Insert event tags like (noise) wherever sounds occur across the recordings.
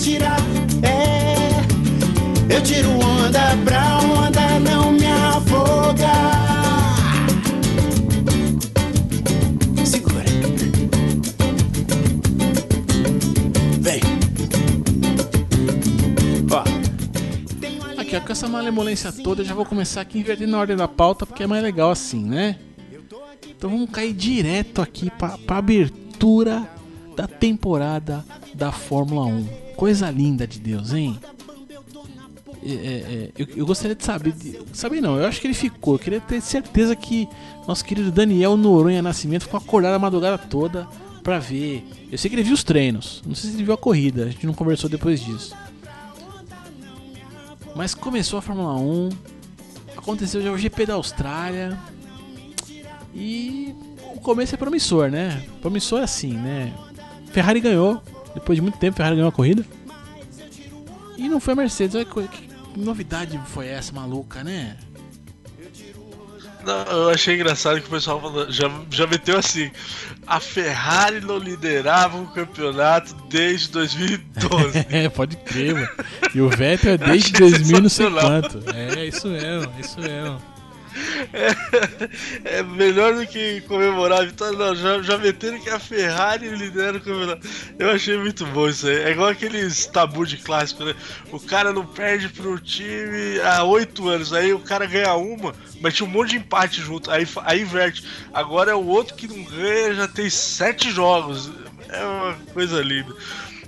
tirar. É, eu tiro onda pra onda não me afogar. Segura. Vem. Ó. Aqui, ó, com essa malemolência toda, eu já vou começar aqui invertendo a ordem da pauta, porque é mais legal assim, né? Então vamos cair direto aqui pra, pra abertura da temporada da Fórmula 1. Coisa linda de Deus, hein? É, é, é, eu, eu gostaria de saber. De, saber não, eu acho que ele ficou. Eu queria ter certeza que nosso querido Daniel Noronha Nascimento ficou acordado a madrugada toda pra ver. Eu sei que ele viu os treinos. Não sei se ele viu a corrida, a gente não conversou depois disso. Mas começou a Fórmula 1, aconteceu já o GP da Austrália. E o começo é promissor, né? Promissor é assim, né? Ferrari ganhou, depois de muito tempo, Ferrari ganhou a corrida. E não foi a Mercedes, olha que, que novidade foi essa maluca, né? Não, eu achei engraçado que o pessoal falou, já, já meteu assim: a Ferrari não liderava o campeonato desde 2012. (laughs) é, pode crer, mano. E o Vettel é desde 2000 não sei quanto. É, isso mesmo, isso mesmo. É, é, melhor do que comemorar a vitória, não. Já, já meteram que a Ferrari lidera o campeonato. Eu achei muito bom isso aí. É igual aqueles tabu de clássico, né? O cara não perde pro time há oito anos, aí o cara ganha uma, mas tinha um monte de empate junto. Aí, aí inverte. Agora é o outro que não ganha, já tem sete jogos. É uma coisa linda.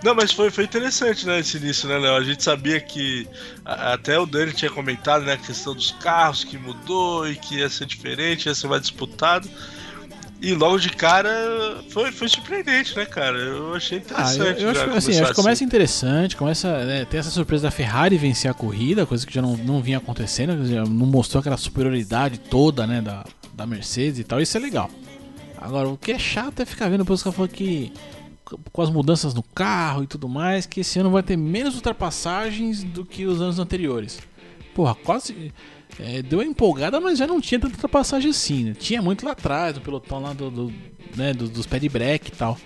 Não, mas foi, foi interessante, né, esse início, né, Léo? A gente sabia que até o Dani tinha comentado, né, a questão dos carros que mudou e que ia ser diferente, ia ser mais disputado. E logo de cara foi, foi surpreendente, né, cara? Eu achei interessante. Ah, eu, eu acho, assim, acho que começa assim. interessante, começa. Né, tem essa surpresa da Ferrari vencer a corrida, coisa que já não, não vinha acontecendo, não mostrou aquela superioridade toda, né, da, da Mercedes e tal, isso é legal. Agora, o que é chato é ficar vendo depois que falando que com as mudanças no carro e tudo mais, que esse ano vai ter menos ultrapassagens do que os anos anteriores. Porra, quase. É, deu uma empolgada, mas já não tinha tanta ultrapassagem assim. Né? Tinha muito lá atrás, do pelotão lá do, do né, do, dos pé de break e tal.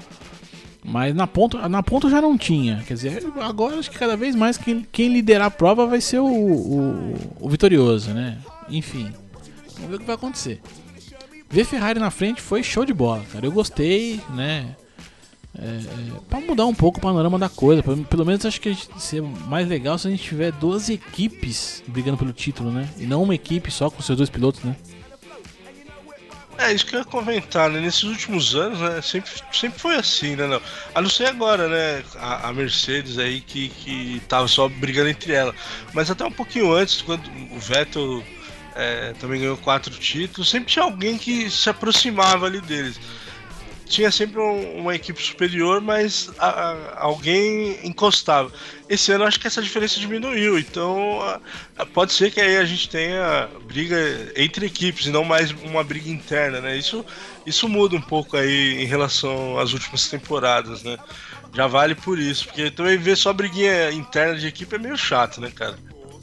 Mas na ponta, na ponta já não tinha. Quer dizer, agora acho que cada vez mais quem, quem liderar a prova vai ser o, o, o vitorioso, né? Enfim, vamos ver o que vai acontecer. Ver Ferrari na frente foi show de bola, cara. Eu gostei, né? É, é, para mudar um pouco o panorama da coisa. Pelo menos acho que a ser mais legal se a gente tiver duas equipes brigando pelo título, né? E não uma equipe só com seus dois pilotos, né? É, isso que eu ia comentar, né? Nesses últimos anos, né? Sempre, sempre foi assim, né? Não? A não ser agora, né? A, a, Mercedes aí que, que tava só brigando entre ela. Mas até um pouquinho antes, quando o Vettel é, também ganhou quatro títulos, sempre tinha alguém que se aproximava ali deles tinha sempre um, uma equipe superior, mas a, a, alguém encostava. Esse ano acho que essa diferença diminuiu, então a, pode ser que aí a gente tenha briga entre equipes e não mais uma briga interna, né? Isso, isso muda um pouco aí em relação às últimas temporadas, né? Já vale por isso, porque também ver só briguinha interna de equipe é meio chato, né, cara?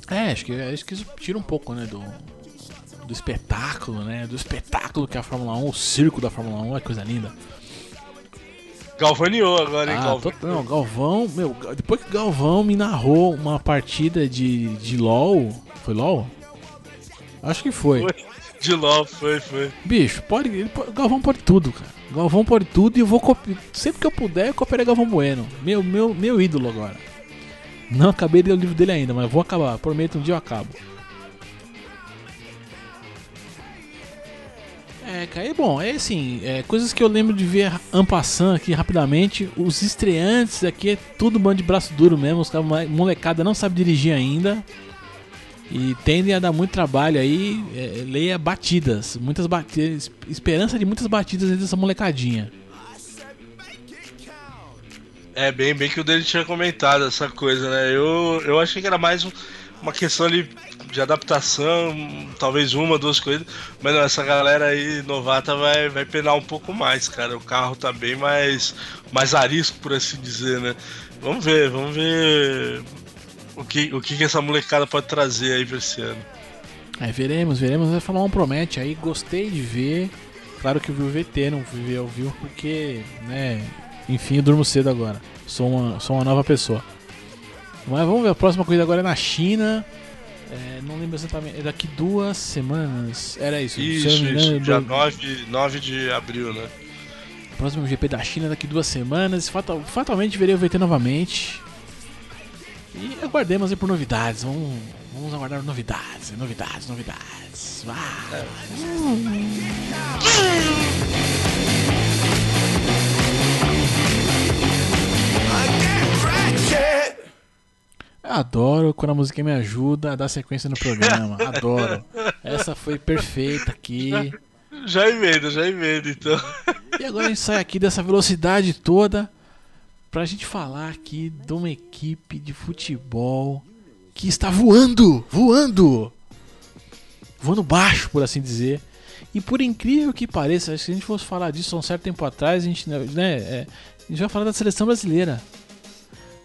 É, acho que, acho que isso tira um pouco, né, do, do espetáculo, né? Do espetáculo que é a Fórmula 1, o circo da Fórmula 1, é coisa linda. Galvaneou agora, hein, ah, Galvão. Tô, não, Galvão, meu, depois que Galvão me narrou uma partida de, de LOL. Foi LOL? Acho que foi. foi. De LOL, foi, foi. Bicho, pode, pode. Galvão pode tudo, cara. Galvão pode tudo e eu vou copiar. Sempre que eu puder, eu cooperei Galvão Bueno. Meu, meu, meu ídolo agora. Não acabei de ler o livro dele ainda, mas vou acabar. Prometo, um dia eu acabo. É, cara, é bom, é assim, é, coisas que eu lembro de ver ampassando aqui rapidamente. Os estreantes aqui é tudo bando de braço duro mesmo, os caras, molecada não sabe dirigir ainda. E tendem a dar muito trabalho aí, é, leia batidas, muitas batidas, esperança de muitas batidas dessa molecadinha. É, bem, bem que o dele tinha comentado essa coisa, né? Eu, eu achei que era mais uma questão ali de adaptação, talvez uma, duas coisas. Mas não, essa galera aí novata vai, vai penar um pouco mais, cara. O carro tá bem mais, mais arisco, por assim dizer, né? Vamos ver, vamos ver o que, o que, essa molecada pode trazer aí pra esse ano. É, veremos, veremos. Vai falar um promete aí. Gostei de ver. Claro que eu vi o VT, não vi ao vivo, porque, né? Enfim, eu durmo cedo agora. Sou uma, sou uma nova pessoa. Mas vamos ver, a próxima corrida agora é na China. É, não lembro exatamente, é daqui duas semanas. Era isso, Isso, isso. engano, Dia do- 9, 9 de abril, né? Próximo GP da China daqui duas semanas. Fatal, fatalmente verei o VT novamente. E aguardemos aí por novidades. Vamos, vamos aguardar novidades, novidades, novidades. Vai. Adoro quando a música me ajuda a dar sequência no programa. Adoro. Essa foi perfeita aqui. Já emenda, já emenda, então. E agora a gente sai aqui dessa velocidade toda pra gente falar aqui de uma equipe de futebol que está voando, voando, voando baixo, por assim dizer. E por incrível que pareça, se a gente fosse falar disso há um certo tempo atrás, a gente, né, é, a gente vai falar da seleção brasileira.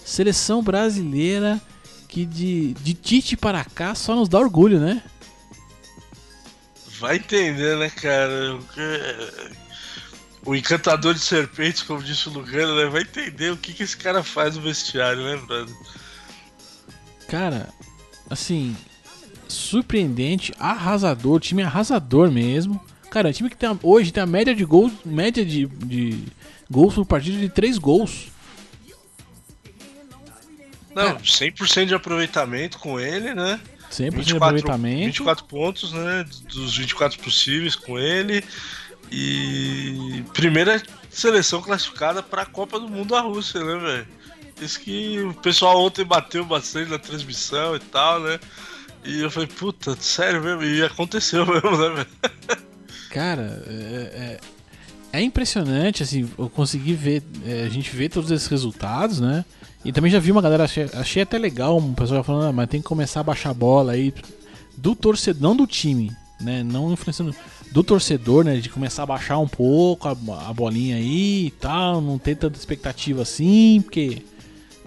Seleção brasileira que de, de Tite para cá só nos dá orgulho, né? Vai entender, né, cara? O que- O encantador de serpentes, como disse o Lugano, né? Vai entender o que, que esse cara faz no vestiário, né, brother? Cara, assim, surpreendente, arrasador, time arrasador mesmo. Cara, é um time que tem hoje tem a média de gols, média de, de gols por partida de 3 gols. Não, Cara. 100% de aproveitamento com ele, né? 100% de aproveitamento. 24 pontos, né? Dos 24 possíveis com ele. E primeira seleção classificada para a Copa do Mundo da Rússia, né, velho? Isso que o pessoal ontem bateu bastante na transmissão e tal, né? E eu falei, puta, sério mesmo? E aconteceu (laughs) mesmo, né, velho? Cara, é, é, é impressionante, assim, eu consegui ver, é, a gente vê todos esses resultados, né? E também já vi uma galera, achei, achei até legal, um pessoal falando, ah, mas tem que começar a baixar a bola aí, do torcedor, não do time, né? Não influenciando, do torcedor, né? De começar a baixar um pouco a, a bolinha aí e tal, não ter tanta expectativa assim, porque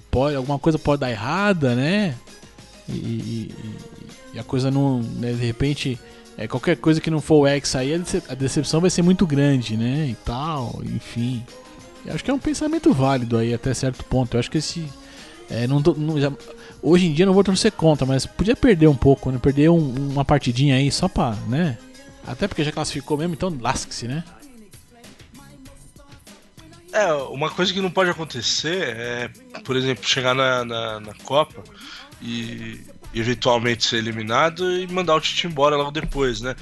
pode, alguma coisa pode dar errada, né? E, e- e a coisa não, né, de repente, é, qualquer coisa que não for o X aí, a dece- a decepção vai ser muito grande, né? E tal, enfim. Eu acho que é um pensamento válido aí até certo ponto. Eu acho que esse. é, não não- já- hoje em dia não vou torcer contra, mas podia perder um pouco, né? Perder um- uma partidinha aí só pra, né? Até porque já classificou mesmo, então lasque-se, né? É, uma coisa que não pode acontecer é, por exemplo, chegar na, na, na Copa e eventualmente ser eliminado e mandar o Tite embora logo depois, né?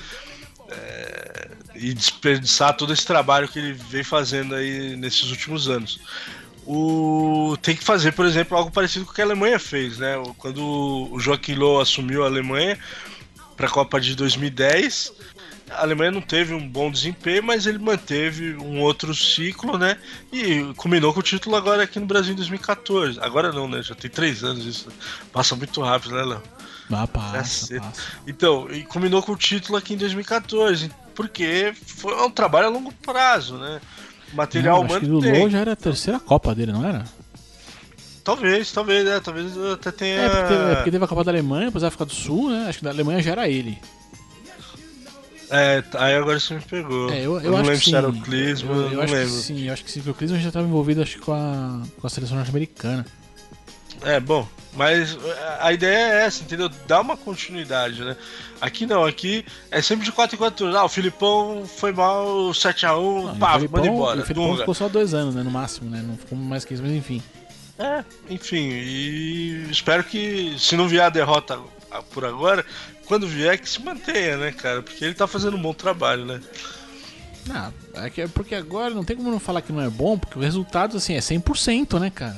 É, e desperdiçar todo esse trabalho que ele vem fazendo aí nesses últimos anos. O, tem que fazer, por exemplo, algo parecido com o que a Alemanha fez, né? Quando o Joaquim Low assumiu a Alemanha para a Copa de 2010, a Alemanha não teve um bom desempenho, mas ele manteve um outro ciclo, né? E combinou com o título agora aqui no Brasil em 2014. Agora não, né? Já tem três anos isso. Passa muito rápido, né, Léo? Ah, passa, passa. Então, e combinou com o título aqui em 2014, porque foi um trabalho a longo prazo, né? Material Não, acho que humano o tem. Low já era a terceira Copa dele, não era? Talvez, talvez, né? Talvez até tenha. É, porque teve, é porque teve a Copa da Alemanha, depois a África do Sul, né? Acho que da Alemanha já era ele. É, aí agora você me pegou. É, eu, eu, não acho lembro que se sim. era o Clisma, eu, eu eu não acho lembro. que sim, eu acho que sim, porque o Clisman já estava envolvido acho, com, a, com a seleção norte-americana. É, bom, mas a ideia é essa, entendeu? Dá uma continuidade, né? Aqui não, aqui é sempre de 4 em 4 turnos. Ah, o Filipão foi mal, 7x1, Não, pá, manda embora. O Felipão Dunga. ficou só dois anos, né? No máximo, né? Não ficou mais que isso, mas enfim. É, enfim, e espero que se não vier a derrota por agora, quando vier que se mantenha, né, cara? Porque ele tá fazendo um bom trabalho, né? Não, é que- porque agora não tem como não falar que não é bom, porque o resultado, assim, é 100%, né, cara?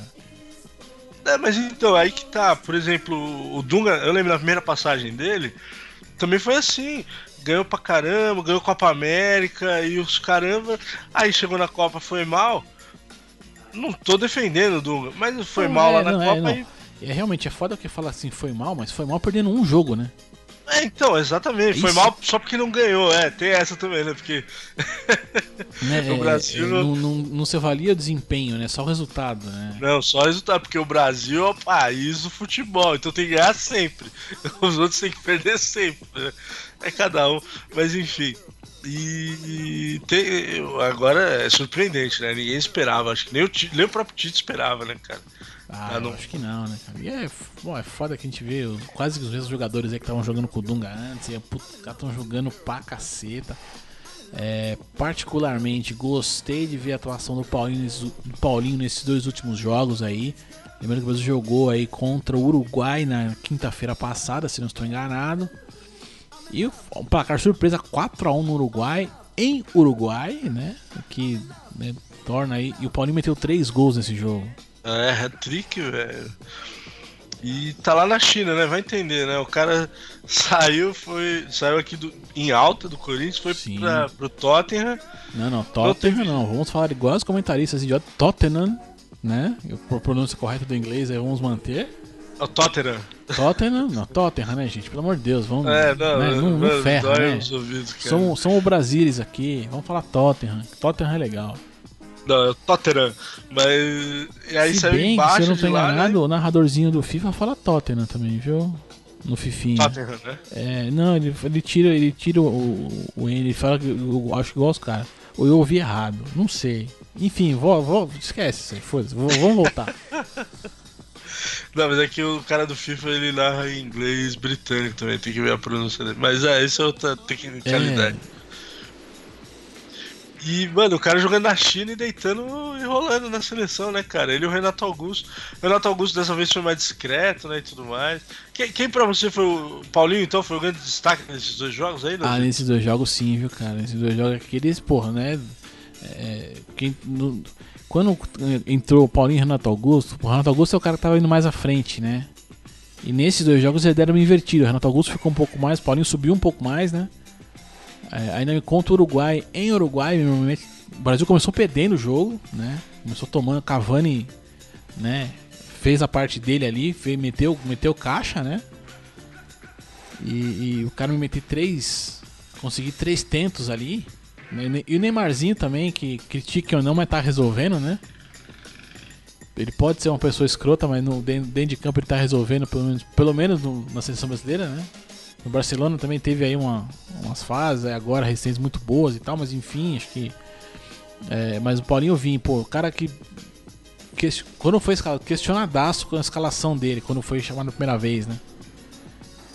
É, mas então, aí que tá, por exemplo, o Dunga, eu lembro da primeira passagem dele, também foi assim. Ganhou pra caramba, ganhou Copa América e os caramba. Aí chegou na Copa, foi mal. Não tô defendendo o Dunga, mas foi Não, mal é, lá na é, Copa não. e É, realmente, é foda que fala assim, foi mal, mas foi mal perdendo um jogo, né? É, então, exatamente. Foi Isso. mal só porque não ganhou. É, tem essa também, né? Porque. (laughs) Né, (laughs) No é, Brasil- é, não, não, não se avalia o desempenho, né? Só o resultado, né? Não, só resultado, porque o Brasil é o país do futebol, então tem que ganhar sempre. (laughs) Os outros têm que perder sempre. né? É cada um, mas enfim. E tem- agora é surpreendente, né? Ninguém esperava, acho que nem o, nem o próprio Tite esperava, né, cara? Ah, Ah, não. acho que não, né, cara? E é, bom, é foda que a gente vê quase que os mesmos jogadores aí que estavam jogando com o Dunga antes, e estão jogando pra caceta. É, particularmente gostei de ver a atuação do Paulinho, nesses- do Paulinho nesses dois últimos jogos aí. Lembrando que o Brasil jogou aí contra o Uruguai na quinta-feira passada, se não estou enganado. E um placar surpresa 4x1 no Uruguai, em Uruguai, né? O Que né, torna aí. E o Paulinho meteu três gols nesse jogo. É, hat-trick, velho. E tá lá na China, né? Vai entender, né? O cara (laughs) saiu, foi. Saiu aqui do, em alta do Corinthians, foi Sim. pra, pro Tottenham. Não, não, Tottenham não. Vamos falar igual os comentaristas idiotas. Tottenham, né? A pronúncia correta do inglês aí vamos manter. O Tottenham. Tottenham, não, Tottenham, né, gente? Pelo amor de Deus, vamos. É, não, né? não, não ferra, né? os ouvidos, são o Brasilis aqui, vamos falar Tottenham. Tottenham é legal. É o Tottenham. Mas. E aí Se saiu bem que, embaixo se eu não tô lá, enganado, né? o narradorzinho do FIFA fala Tottenham também, viu? No Fifinha. Tottenham, né? É, não, ele, ele tira, ele tira o, o, N, ele fala que eu acho igual os caras. Ou eu ouvi errado, não sei. Enfim, vou, vou, esquece isso aí, vamos voltar. (laughs) Não, mas é que o cara do FIFA ele narra em inglês britânico também, tem que ver a pronúncia dele. Mas é, isso é outra tecnicalidade. E, mano, o cara jogando na China e deitando e rolando na seleção, né, cara? Ele e o Renato Augusto. O Renato Augusto dessa vez foi mais discreto, né, e tudo mais. Quem, quem pra você foi o Paulinho, então? Foi o grande destaque nesses dois jogos aí, Ah, né? nesses dois jogos sim, viu, cara? Nesses dois jogos aqueles, porra, né? É, quem, no- quando entrou o Paulinho e Renato Augusto, o Renato Augusto é o cara que tava indo mais à frente, né? E nesses dois jogos eles deram uma invertida. O Renato Augusto ficou um pouco mais, o Paulinho subiu um pouco mais, né? É, ainda me conta o Uruguai. Em Uruguai, o Brasil começou perdendo o jogo, né? Começou tomando, Cavani, né? Fez a parte dele ali, fez, meteu, meteu caixa, né? E, e o cara me meteu três. Consegui três tentos ali. né? E o Neymarzinho também, que critique ou não, mas tá resolvendo, né? Ele pode ser uma pessoa escrota, mas no, dentro, dentro de campo ele tá resolvendo, pelo menos, pelo menos no- na seleção brasileira, né? No Barcelona também teve aí uma, umas fases, aí agora recentes muito boas e tal, mas enfim, acho que. é, mas o Paulinho Vim, pô, o cara que. ques- quando foi escalado, questionadaço com a escalação dele, quando foi chamado a primeira vez, né?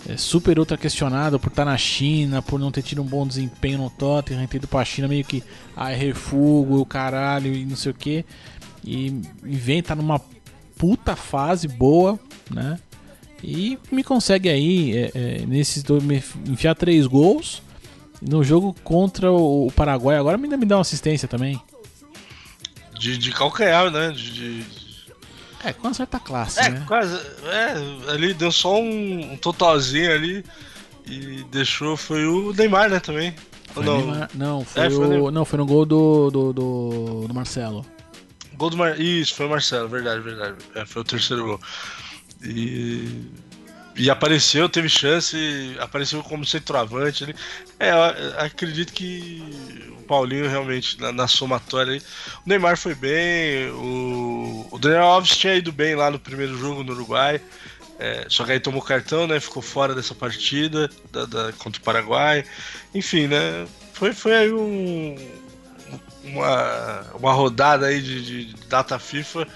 É super ultra questionado por estar na China, por não ter tido um bom desempenho no Tottenham, ter ido pra China meio que ah, é refúgio, o caralho e não sei o que. E, e vem, tá numa puta fase boa, né? E me consegue aí, é, é, nesses dois, me enfiar três gols. No jogo contra o, Paraguai, agora ainda me dá uma assistência também. De, de calcanhar, né? De, de- É, com uma certa classe, É, né? quase. É, ali deu só um, um totalzinho ali e deixou. Foi o Neymar, né, também. Foi não? Neymar- não, foi, É, foi o, Neymar. não, foi no gol do, do, do, do Marcelo. Gol do Mar... Isso, foi o Marcelo, verdade, verdade. É, foi o terceiro gol. E. E apareceu, teve chance, apareceu como centroavante ali. É, acredito que o Paulinho realmente, na, na somatória. O Neymar foi bem, o, o Daniel Alves tinha ido bem lá no primeiro jogo no Uruguai. é, só que aí tomou cartão, né? Ficou fora dessa partida da, da- contra o Paraguai. Enfim, né? Foi, foi aí um, uma, uma rodada aí de, de data FIFA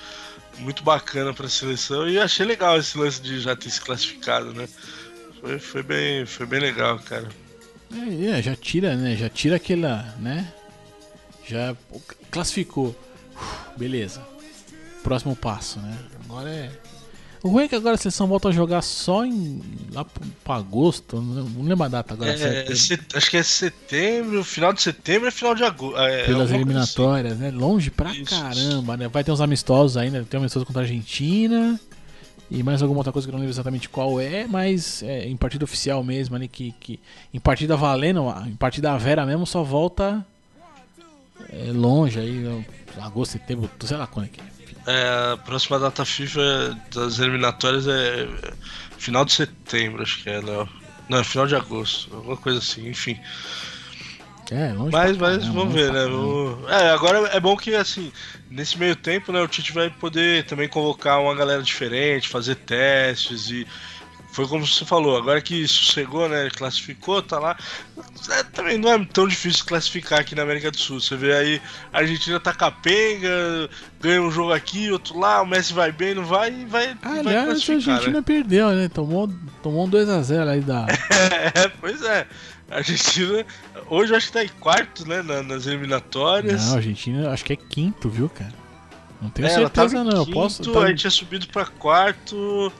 muito bacana para a seleção e achei legal esse lance de já ter se classificado, né? Foi, foi, bem, foi bem legal, cara. É, é, já tira, né? Já tira aquela, né? Já classificou. Uf, Beleza. Próximo passo, né? Agora é. O ruim é que agora a seleção volta a jogar só em. lá pro, pra agosto. Não lembro a data agora. É, set- acho que é setembro, final de setembro é final de agosto. É, Pelas alguma coisa eliminatórias, né? Longe pra Isso. caramba, né? Vai ter uns amistosos ainda, tem um amistoso contra a Argentina. E mais alguma outra coisa que eu não lembro exatamente qual é, mas é, em partida oficial mesmo ali, que, que em partida valendo, em partida vera mesmo, só volta é, longe aí, agosto, setembro, sei lá quando é que é. É, a próxima data FIFA das eliminatórias é final de setembro, acho que é, Léo. Não, é final de agosto, alguma coisa assim, enfim. É, longe Mas, mas caramba, vamos ver, né? Vamos- É, agora é bom que, assim, nesse meio tempo, né, o Tite vai poder também convocar uma galera diferente, fazer testes e foi como você falou, agora que sossegou, né? Classificou, tá lá. É, também não é tão difícil classificar aqui na América do Sul. Você vê aí, a Argentina tá capenga, ganha um jogo aqui, outro lá, o Messi vai bem, não vai e vai. Aliás, a Argentina né? perdeu, né? Tomou, tomou um 2x0 aí da. (laughs) é, pois é. A Argentina, hoje eu acho que tá em quarto, né? nas eliminatórias. Não, a Argentina acho que é quinto, viu, cara? Não tenho é, certeza, não. Quinto, eu posso. Tá... A gente tinha subido pra quarto.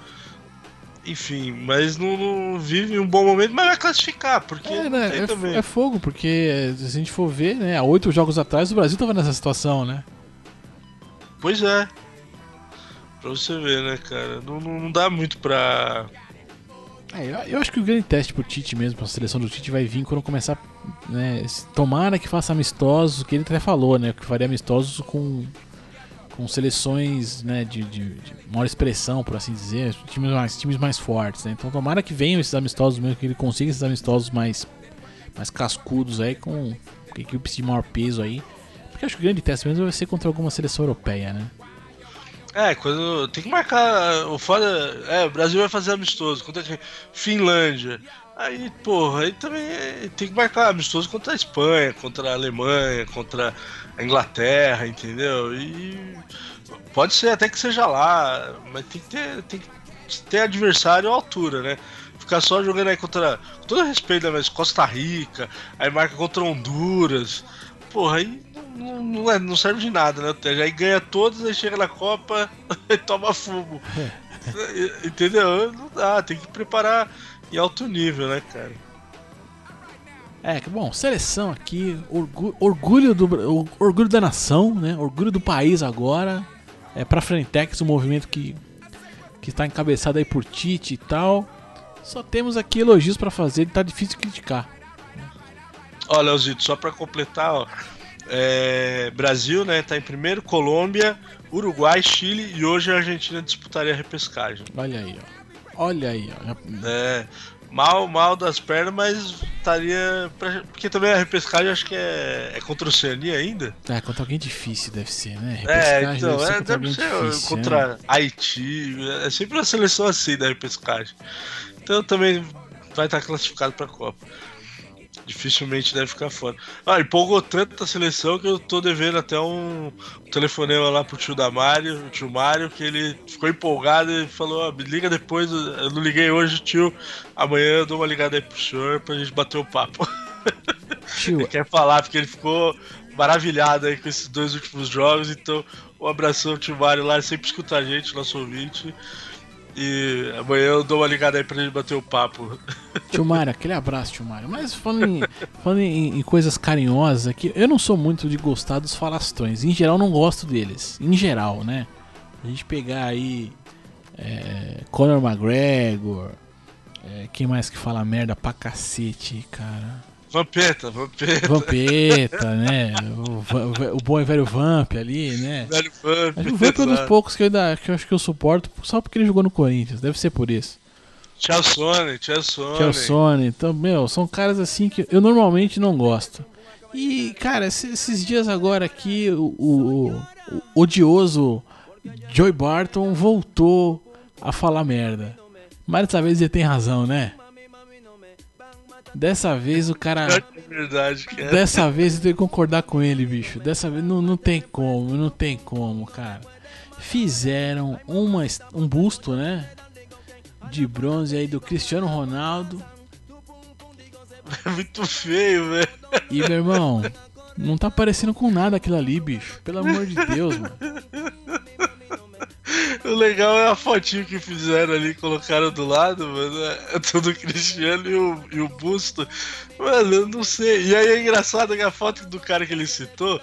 Enfim, mas não, não, vive um bom momento, mas vai classificar, porque é, né, é, é, fogo, porque se a gente for ver, né, há oito jogos atrás o Brasil tava nessa situação, né? Pois é. Pra você ver, né, cara? Não, não, não dá muito pra. É, eu, eu, acho que o grande teste pro Tite mesmo, pra seleção do Tite, vai vir quando começar. Né, tomara que faça amistosos, que ele até falou, né? Que faria amistosos com com seleções né, de, de, de, maior expressão, por assim dizer, times mais, times mais fortes. Né? Então tomara que venham esses amistosos mesmo, que ele consiga esses amistosos mais, mais cascudos aí, com, equipes de maior peso aí. Porque acho que o grande teste mesmo vai ser contra alguma seleção europeia, né? É, quando. Tem que marcar. O foda. É, o Brasil vai fazer amistoso. Contra Finlândia. Aí, porra, aí também é, tem que marcar amistoso contra a Espanha, contra a Alemanha, contra a Inglaterra, entendeu? E pode ser até que seja lá, mas tem que ter, tem que ter adversário à altura, né? Ficar só jogando aí contra. Com todo respeito, né, mas Costa Rica, aí marca contra Honduras. Porra, aí não, não, é, não serve de nada, né? Aí ganha todos, aí chega na Copa (laughs) e toma fumo. (laughs) Entendeu? Não dá, tem que preparar em alto nível, né, cara? É, bom, seleção aqui, orgulho, orgulho, do orgulho da nação, né? Orgulho do país agora. É pra Frentex, um movimento que que está encabeçado aí por Tite e tal. Só temos aqui elogios para fazer, tá difícil criticar. Olha, Leozito, só para completar, ó, é, Brasil, né, tá em primeiro, Colômbia, Uruguai, Chile e hoje a Argentina disputaria a repescagem. Olha aí, ó. Olha aí, ó. É, mal, mal das pernas, mas estaria. Pra... Porque também a repescagem acho que é, é contra o Oceania ainda. É, contra alguém difícil deve ser, né? É, então, deve ser, é, contra, deve ser difícil, contra né? Haiti. É sempre uma seleção assim da repescagem. Então também vai estar classificado para a Copa dificilmente deve ficar fora. Ah, empolgou tanto a seleção que eu tô devendo até um, telefonema lá pro tio da Mário, o tio Mário, que ele ficou empolgado e falou, ah, me liga depois, eu não liguei hoje, tio, amanhã eu dou uma ligada aí pro senhor pra gente bater o papo. (laughs) Tio. ele quer falar, porque ele ficou maravilhado aí com esses dois últimos jogos, então um abração, tio Mário lá, sempre escuta a gente, nosso ouvinte. E amanhã eu dou uma ligada aí pra gente bater o papo. Tio Mário, aquele abraço, tio Mário. Mas falando, em, falando em, em, coisas carinhosas aqui, eu não sou muito de gostar dos falastrões. Em geral, não gosto deles. Em geral, né? A gente pegar aí é, Conor McGregor, é, quem mais que fala merda pra cacete, cara? Vampeta, Vampeta. Vampeta, né? O, o, bom e velho Vamp ali, né? Velho Vamp. O Vamp é um dos poucos que eu, ainda, que eu acho que eu suporto só porque ele jogou no Corinthians. Deve ser por isso. Tchau Sony, tchau Sony. Tchau Sony. Então, meu, são caras assim que eu normalmente não gosto. E, cara, esses dias agora aqui, o, o, o odioso Joey Barton voltou a falar merda. Mas dessa vez ele tem razão, né? Dessa vez o cara. É verdade, cara. Dessa vez eu tenho que concordar com ele, bicho. Dessa vez não, não tem como, não tem como, cara. Fizeram uma, um busto, né? De bronze aí do Cristiano Ronaldo. É (laughs) muito feio, velho. E meu irmão, não tá parecendo com nada aquilo ali, bicho. Pelo amor de Deus, mano. O legal é a fotinho que fizeram ali, colocaram do lado, mano. É todo Cristiano e o, e o busto. Mano, eu não sei. E aí é engraçado que a foto do cara que ele citou,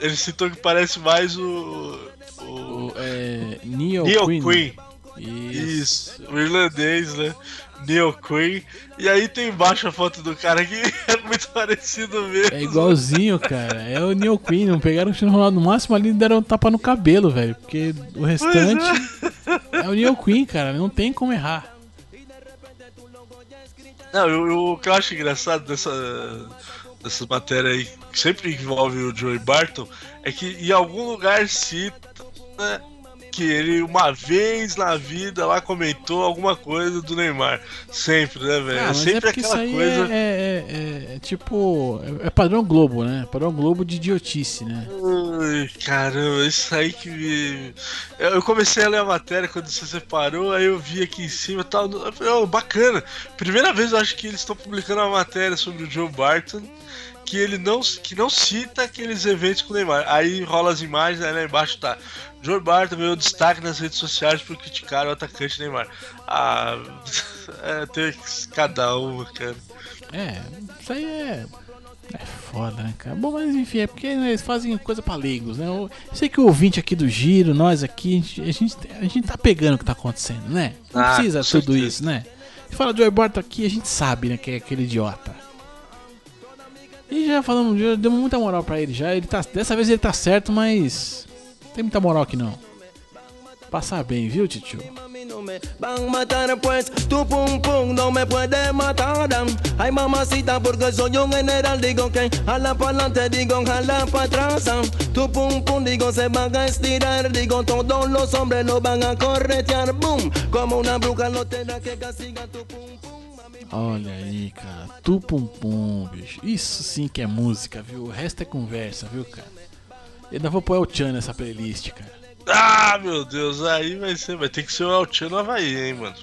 ele citou que parece mais o. O, o é, Neil, Neil Queen. Queen. Isso. Isso. o irlandês, né? Neil Queen. E aí tem embaixo a foto do cara que (laughs) é muito parecido mesmo. É igualzinho, cara. É o Neil Queen. Não pegaram o Cristiano Ronaldo no máximo ali e deram um tapa no cabelo, velho. Porque o restante é. é. o Neil Queen, cara. Não tem como errar. Não, o, o que eu acho engraçado dessa, dessa matéria aí, que sempre envolve o Joey Barton, é que em algum lugar cita. Que ele uma vez na vida lá comentou alguma coisa do Neymar. Sempre, né, velho? Ah, Sempre é aquela coisa. é, é- é- é tipo. É, é padrão Globo, né? Padrão Globo de idiotice, né? Ai, caramba, isso aí que me. Eu comecei a ler a matéria quando você separou, aí eu vi aqui em cima e tal. eu falei, "Oh, bacana. Primeira vez eu acho que eles estão publicando uma matéria sobre o Joe Barton que ele não, que não cita aqueles eventos com o Neymar. Aí rola as imagens, aí lá embaixo tá. Joe Barton ganhou destaque nas redes sociais por criticar o atacante Neymar. Ah, (laughs) é, tem cada uma, cara. É, isso aí é. É foda, né, cara? Bom, mas enfim, é porque né, eles fazem coisa pra leigos, né? Eu sei que o ouvinte aqui do Giro, nós aqui, a gente, a gente, a gente tá pegando o que tá acontecendo, né? Não Ah, precisa tudo certeza. isso, né? Se fala de Joey Barton aqui, a gente sabe, né, que é aquele idiota. E já falamos, já demos muita moral pra ele já. Ele tá, dessa vez ele tá certo, mas. Tem muita moral aqui não. Passar bem, viu, tio? Van matar pues tu pum pum no me puede matar Ay mamacita porque soy un general digo que jala adelante digo jala atrás Tu pum pum digo se van a estirar digo todos los hombres lo van a corretear boom Como una bruja lo tendrá que castigar tu pum pum Olha aí, cara. Tu pum pum, bicho. Isso sim que é música, viu? O resto é conversa, viu, cara? Eu ainda vou pôr o Chan nessa playlist, cara. Ah, meu Deus, aí vai ser. Vai ter que ser o El Chan no Havaí, hein, mano.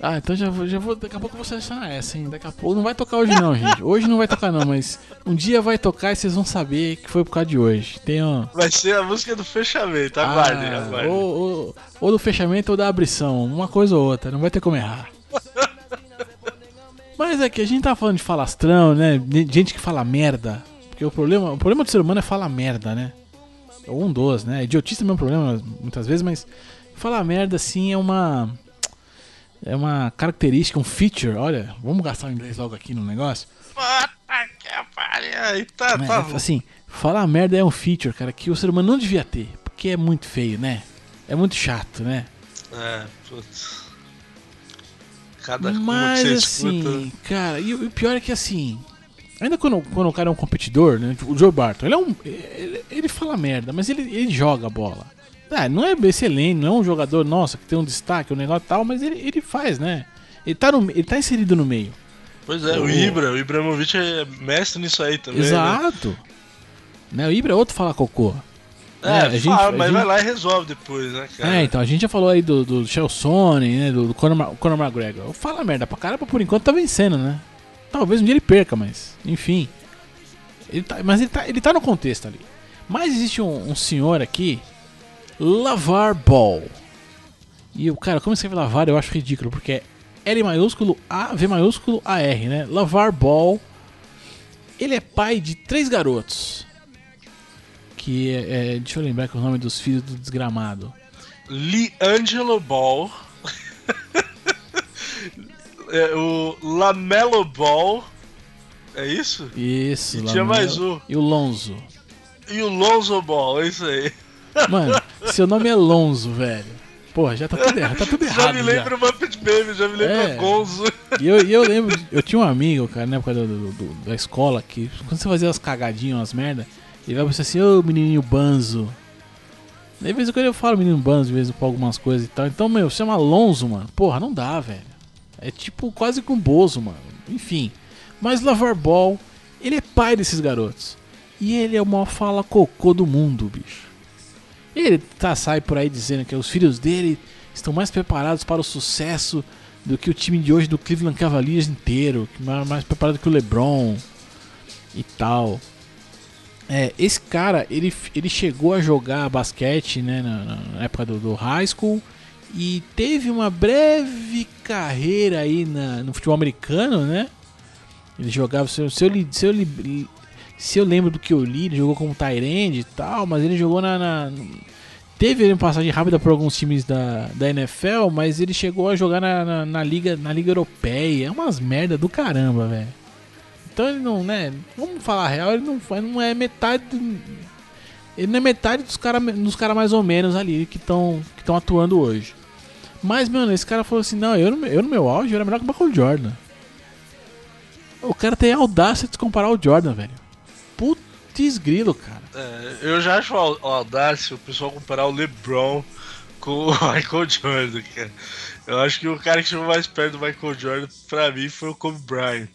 Ah, então já vou, já vou. Daqui a pouco eu vou selecionar essa, hein? Daqui a pouco. Não vai tocar hoje, não, gente. Hoje não vai tocar, não, mas um dia vai tocar e vocês vão saber que foi por causa de hoje. Tem um. Vai ser a música do fechamento, aguardem, Ah, aguardem. ou, ou, ou do fechamento ou da abrição, uma coisa ou outra, não vai ter como errar. (laughs) Mas é que a gente tá falando de falastrão, né? De gente que fala merda. Porque o problema, o problema do ser humano é falar merda, né? Ou um dos, né? Idiotice também é um problema muitas vezes, mas falar merda assim é uma. É uma característica, um feature. Olha, vamos gastar o inglês logo aqui no negócio. Puta que pariu. Tá, Né? tá. É, assim, falar merda é um feature, cara, que o ser humano não devia ter. Porque é muito feio, né? É muito chato, né? É, putz. Cada Mas assim, escuta. cara, e o pior é que assim. Ainda quando, quando o cara é um competidor, né? tipo, O Joe Barton, ele é um. Ele, ele fala merda, mas ele, ele joga a bola. Ah, não é excelente, não é um jogador, nossa, que tem um destaque, um negócio e tal, mas ele, ele faz, né? Ele tá, no, ele tá inserido no meio. Pois é, o- o Ibra, o Ibrahimovic é mestre nisso aí também. né? Exato. Né? O Ibra é outro fala cocô. É, É, a gente- fala, a mas gente- vai lá e resolve depois, né, cara? É, então, a gente já falou aí do, do Chelsone, né? Do, do Conor, Ma- Conor McGregor. Fala merda pra caramba, por enquanto tá vencendo, né? Talvez um dia ele perca, mas. Enfim. Ele tá, mas ele tá, ele tá no contexto ali. Mas existe um, um senhor aqui, Lavar Ball. E o cara, como escreve Lavar, eu acho ridículo, porque é L maiúsculo A, V maiúsculo A R, né? Lavar Ball. Ele é pai de três garotos. Que é, é- Deixa eu lembrar que é o nome dos filhos do desgramado. Liangelo Ball. (laughs) é, o Lamelo Ball. É isso? Isso, E tinha mais um. E o Lonzo. E o Lonzo Ball, é isso aí. Mano, (laughs) seu nome é Lonzo, velho. Porra, já tá tudo errado. Tá tudo (laughs) errado. já me lembra o Muppet Baby, já me lembra É. Gonzo. E eu, e eu lembro, eu tinha um amigo, cara, na época do, do- do- da escola, que quando você fazia as cagadinhas, umas merda, ele vai pensar assim, ô menininho banzo. De vez em quando eu falo menino banzo, de vez em quando algumas coisas e tal. Então, meu, chama Lonzo, mano. Porra, não dá, velho. É tipo quase com Bozo, mano. Enfim. Mas Lavar Ball, ele é pai desses garotos. E ele é o maior fala cocô do mundo, bicho. Ele tá, sai por aí dizendo que os filhos dele estão mais preparados para o sucesso do que o time de hoje do Cleveland Cavaliers inteiro, mais, mais preparado que o LeBron e tal. É, esse cara, ele, ele chegou a jogar basquete né, na, na época do, do high school e teve uma breve carreira aí na- no futebol americano, né? Ele jogava, se eu, se eu, se eu se eu lembro do que eu li, ele jogou como Tyrande e tal, mas ele jogou na. na- teve uma passagem rápida por alguns times da, da NFL, mas ele chegou a jogar na, na, na liga, na liga europeia. É umas merda do caramba, velho. Então ele não, né? Vamos falar a real, ele não, foi- não é metade. ele não é metade dos caras dos cara mais ou menos ali que estão que atuando hoje. Mas, mano, esse cara falou assim: não, eu no, eu no meu auge era melhor que o Michael Jordan. O cara tem audácia de comparar ao Jordan, velho. Putz grilo, cara. É, eu já acho au- audácia o pessoal comparar o LeBron com o (laughs) Michael Jordan, cara. Eu acho que o cara que chegou mais perto do Michael Jordan, pra mim, foi o Kobe Bryant.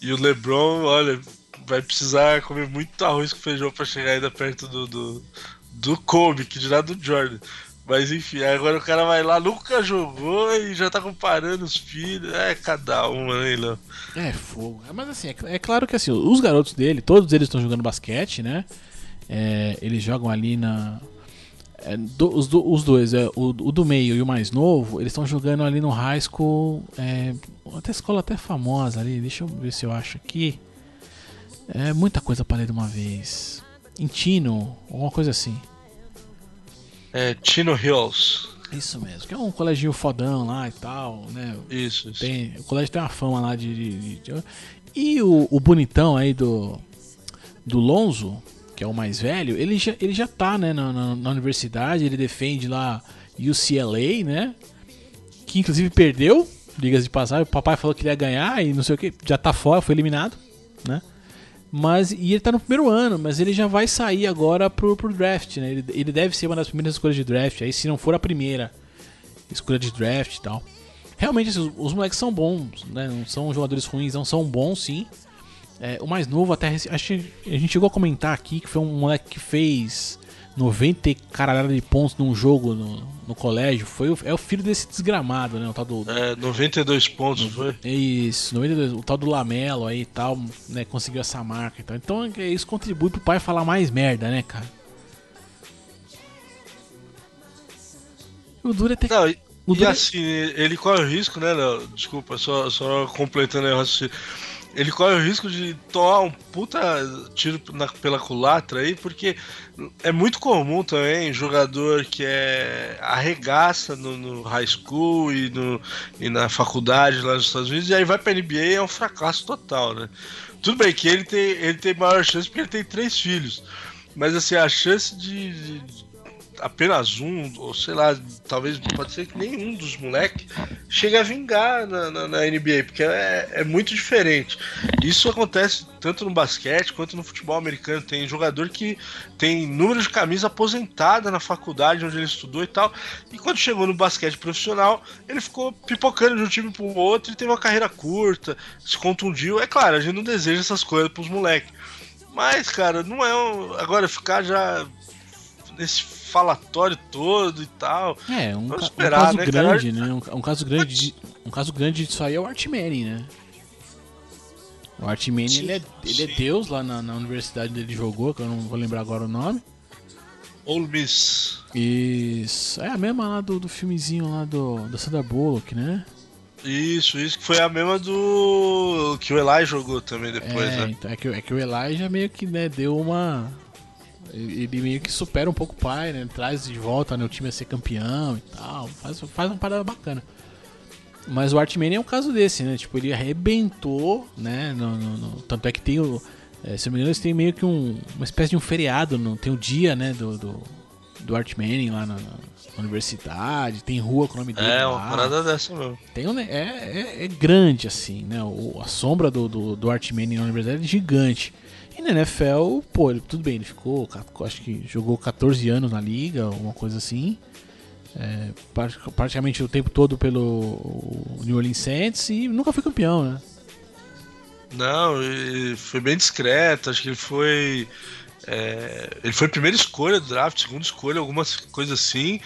E o LeBron, olha, vai precisar comer muito arroz com feijão pra chegar ainda perto do, do, do Kobe, que dirá do Jordan. Mas enfim, agora o cara vai lá, nunca jogou e já tá comparando os filhos. É cada uma, né, Léo? É fogo. Mas assim, é, é, claro que assim, os garotos dele, todos eles estão jogando basquete, né? É, eles jogam ali na. É, do, os, do, os, dois, é, o, o, do meio e o mais novo, eles estão jogando ali no high school. É, até escola até famosa ali. Deixa eu ver se eu acho aqui. É muita coisa para ler de uma vez. Em Tino, alguma coisa assim. É, Tino Hills. Isso mesmo, que é um colégio fodão lá e tal, né? Isso, isso. Tem, o colégio tem uma fama lá de. de, de... E o, o, bonitão aí do. Do Lonzo, que é o mais velho, ele já, ele já tá, né, na, na, na universidade, ele defende lá UCLA, né? Que inclusive perdeu, diga-se de passagem. O papai falou que ele ia ganhar e não sei o que, já tá fora, foi eliminado, né? Mas, e ele tá no primeiro ano, mas ele já vai sair agora pro, pro draft, né? Ele, ele deve ser uma das primeiras escolhas de draft, aí se não for a primeira escolha de draft e tal. Realmente, assim, os, os, moleques são bons, né? Não são jogadores ruins, não são bons sim. É, o mais novo até, acho que a gente chegou a comentar aqui que foi um moleque que fez 90 caralhada de pontos num jogo no, no colégio. Foi o, é o filho desse desgramado, né? O tal do. É, 92 pontos, foi? Isso, 92, o tal do Lamelo aí e tal, né? Conseguiu essa marca e tal. Então é, isso contribui pro pai falar mais merda, né, cara? O duro é ter. Não, e, e assim, ele corre o risco, né, Léo? Desculpa, só, só completando aí o raciocínio ele corre o risco de tomar um puta tiro na, pela culatra aí, porque é muito comum também jogador que é arregaça no, no high school e, no, e na faculdade lá nos Estados Unidos, e aí vai pra NBA e é um fracasso total, né? Tudo bem que ele tem, ele tem maior chance porque ele tem três filhos. Mas assim, a chance de, de apenas um, ou sei lá, talvez pode ser que nenhum dos moleques chegue a vingar na, na, na NBA, porque é, é, muito diferente. Isso acontece tanto no basquete quanto no futebol americano. Tem jogador que tem número de camisa aposentada na faculdade onde ele estudou e tal, e quando chegou no basquete profissional, ele ficou pipocando de um time para o outro e teve uma carreira curta, se contundiu. É claro, a gente não deseja essas coisas para os moleques. Mas, cara, não é. Um... Agora, ficar já nesse falatório todo e tal. É, um, esperar, um caso né, grande, cara? né? Um, um, caso grande de, um caso grande disso aí é o Artmani, né? O Artmani, ele, é, ele é deus lá na, na universidade onde ele jogou, que eu não vou lembrar agora o nome. Ole Miss. Isso. É a mesma lá do, do filmezinho lá do, da Sandra Bullock, né? Isso, isso que foi a mesma do que o Eli jogou também depois, é, né? Então, é, que, é que o Eli já meio que né, deu uma, ele meio que supera um pouco o pai, né? Traz de volta né, o time a ser campeão e tal. Faz, faz uma parada bacana. Mas o Artman é um caso desse, né? Tipo, ele arrebentou, né? No, no, no, tanto é que tem o. É, se não me engano, eles têm meio que um, uma espécie de um feriado. No, tem o dia, né? Do, do, do Art Manning lá na, na, universidade. Tem rua com o nome dele. É, uma lá. parada dessa mesmo. Tem um, é, é, é grande, assim, né? O, a sombra do, do, do Art Manning na universidade é gigante. E na NFL, pô, ele, tudo bem, ele ficou, acho que jogou 14 anos na liga, uma coisa assim. É, praticamente o tempo todo pelo New Orleans Saints e nunca foi campeão, né? Não, foi bem discreto, acho que ele foi. É, ele foi primeira escolha do draft, segunda escolha, algumas coisas assim.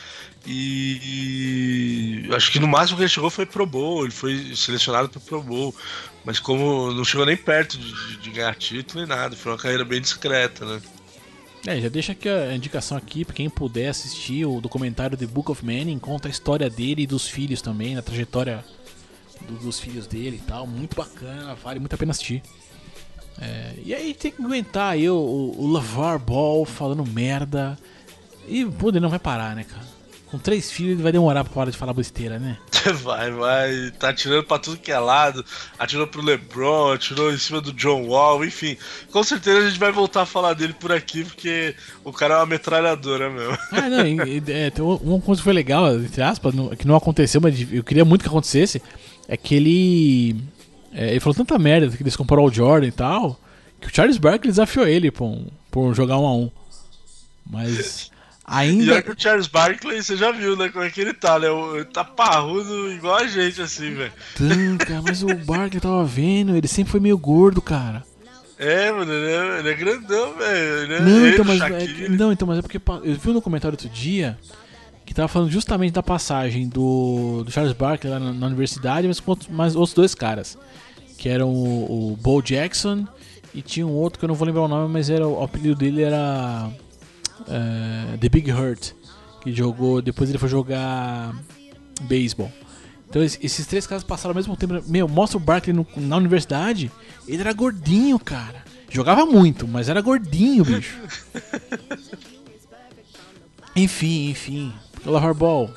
E, e, acho que no máximo que ele chegou foi Pro Bowl, ele foi selecionado para Pro Bowl. Mas como não chegou nem perto de, de, ganhar título nem nada, foi uma carreira bem discreta, né? É, já deixa aqui a indicação aqui para quem puder assistir o documentário The Book of Manning, conta a história dele e dos filhos também, a trajetória do, dos filhos dele e tal, muito bacana, vale muito a pena assistir. É, e aí tem que aguentar aí o, o, o Lavar Ball falando merda. E pô, ele não vai parar, né, cara? Com três filhos ele vai demorar pra hora de falar besteira, né? (laughs) Vai, vai. Tá atirando pra tudo que é lado. Atirou pro LeBron, atirou em cima do John Wall, enfim. Com certeza a gente vai voltar a falar dele por aqui, porque o cara é uma metralhadora mesmo. Ah, não, é, tem uma coisa que foi legal, entre aspas, que não aconteceu, mas eu queria muito que acontecesse, é que ele. É, ele falou tanta merda que eles comparou ao Jordan e tal, que o Charles Barkley desafiou ele por, por jogar um a um. Mas E olha Ainda. que o Charles Barkley, você já viu, né? Como é que ele tá, né? Ele tá parrudo igual a gente, assim, velho. Cara, mas o Barkley tava vendo, ele sempre foi meio gordo, cara. É, mano, ele é, ele é grandão, velho. É- Não, então, mas, é, não, então, mas é porque eu vi um documentário outro dia que tava falando justamente da passagem do, do Charles Barkley lá na, na universidade, mas com outros, mais outros dois caras. Que eram o, o Bo Jackson e tinha um outro que eu não vou lembrar o nome, mas era, o apelido dele era é, The Big Hurt. Que jogou. Depois ele foi jogar beisebol. Então es- esses três caras passaram ao mesmo tempo. Meu, mostra o Barkley no- na universidade. Ele era gordinho, cara. Jogava muito, mas era gordinho, bicho. (laughs) enfim, enfim. Lavar Ball,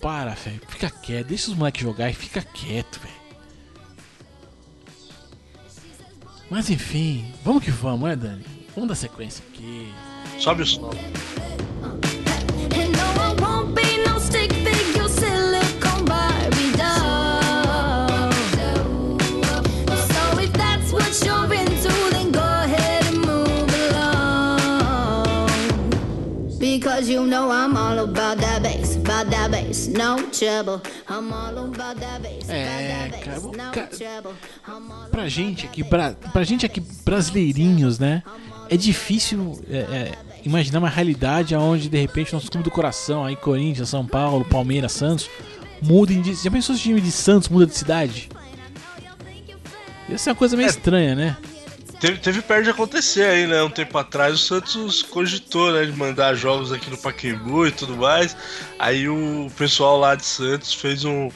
para, velho. Fica quieto. Deixa os moleques jogar e fica quieto, velho. Mas enfim, vamos que vamos, né, Dani? Vamos dar sequência aqui. Sobe o som. And no, I won't be no stick figure silicone Barbie doll. So if that's what you're into, then go ahead and move along. Because you know I'm all about that bass, about that bass, no trouble. I'm all about that bass, É, cara, no trouble. Pra gente aqui, bra... pra gente aqui brasileirinhos, né? É difícil é, é, imaginar uma realidade onde de repente nosso clube do coração, aí Corinthians, São Paulo, Palmeiras, Santos, mudem de. Já pensou se o time de Santos muda de cidade? Ia ser uma coisa meio É. estranha, né? Teve, teve perto de acontecer aí, né? Um tempo atrás o Santos cogitou, né? De mandar jogos aqui no Pacaembu e tudo mais. Aí o pessoal lá de Santos fez um,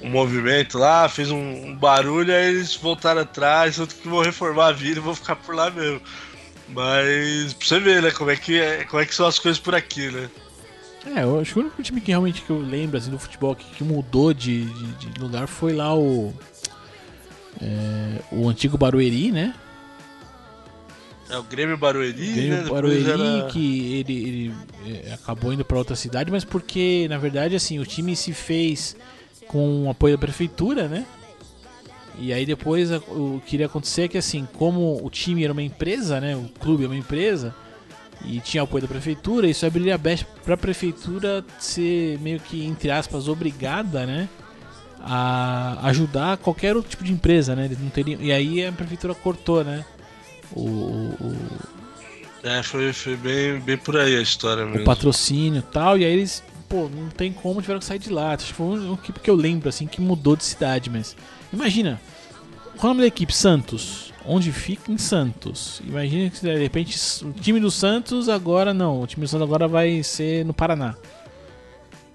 um movimento lá, fez um, um barulho, aí eles voltaram atrás, tanto que vão reformar a vida e vão ficar por lá mesmo. Mas pra você ver, né? Como é que, é, como é que são as coisas por aqui, né? É, eu acho que o único time que realmente que eu lembro assim, do futebol que, que mudou de, de- de lugar foi lá o. é, o antigo Barueri, né? É o Grêmio Barueri, Grêmio né? Depois Barueri, era- que ele, ele, é, acabou indo pra outra cidade, mas porque, na verdade, assim, o time se fez com o apoio da prefeitura, né? E aí depois a- o que iria acontecer é que, assim, como o time era uma empresa, né? O clube é uma empresa, e tinha apoio da prefeitura, isso abriria a brecha pra prefeitura ser meio que, entre aspas, obrigada, né? A ajudar qualquer outro tipo de empresa, né? Eles não teriam, e aí a prefeitura cortou, né? o- o- o, É, foi, foi bem, bem por aí a história o mesmo. patrocínio e tal, e aí eles, pô, não tem como, tiveram que sair de lá. Acho que foi um equipe que eu lembro, assim, que mudou de cidade, mas. Imagina, qual é o nome da equipe? Santos. Onde fica em Santos. Imagina que de repente o time do Santos agora não. O time do Santos agora vai ser no Paraná.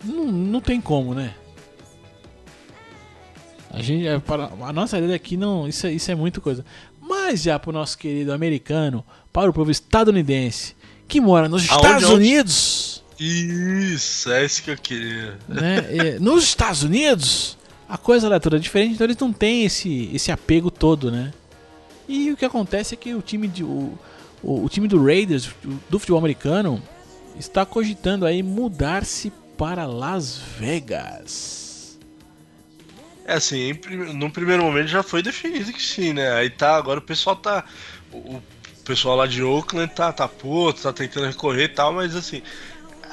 Não, não tem como, né? A, gente, a, para- a nossa ideia aqui não. Isso, é- isso é muita coisa. Mas já pro nosso querido americano, para o povo estadunidense, que mora nos Aonde, Estados aonde? Unidos, Isso, é isso que eu queria. né? nos Estados Unidos, a coisa lá é toda diferente, então eles não têm esse, esse apego todo, né? E o que acontece é que o time, de, o, o, o time do Raiders, do futebol americano, está cogitando aí mudar-se para Las Vegas. É assim, em no primeiro momento já foi definido que sim, né? Aí tá, agora o pessoal tá. O, o pessoal lá de Oakland tá, tá puto, tá tentando recorrer e tal, mas assim.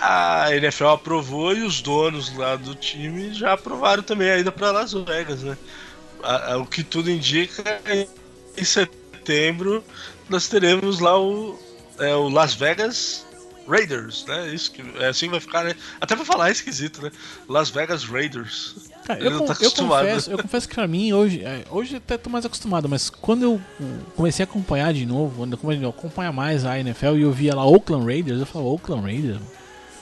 A NFL aprovou e os donos lá do time já aprovaram também a ida pra Las Vegas, né? O que tudo indica é que em setembro nós teremos lá o, é, o Las Vegas Raiders, né? Isso que é assim que vai ficar, né? Até pra falar é esquisito, né? Las Vegas Raiders. Cara, Ele eu, não tá eu confesso, eu confesso que pra mim hoje, é, hoje até tô mais acostumado, mas quando eu uh, comecei a acompanhar de novo, quando eu comecei a acompanhar mais a NFL e eu via lá Oakland Raiders, eu falava, Oakland Raiders,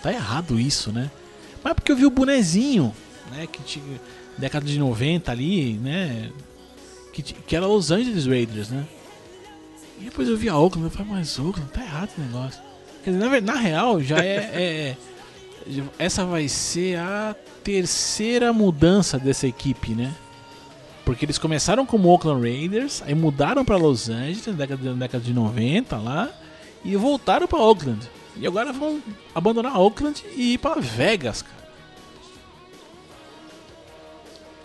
tá errado isso, né? Mas é porque eu vi o bonezinho, né, que tinha década de 90 ali, né, que, que era Los Angeles Raiders, né? E depois eu vi a Oakland, eu falei, mas Oakland, tá errado esse negócio. Quer dizer, na, na real, já (laughs) é- é essa vai ser a terceira mudança dessa equipe, né? Porque eles começaram como Oakland Raiders, aí mudaram pra Los Angeles na década, década de 90 lá e voltaram pra Oakland. E agora vão abandonar Oakland e ir pra Vegas, cara.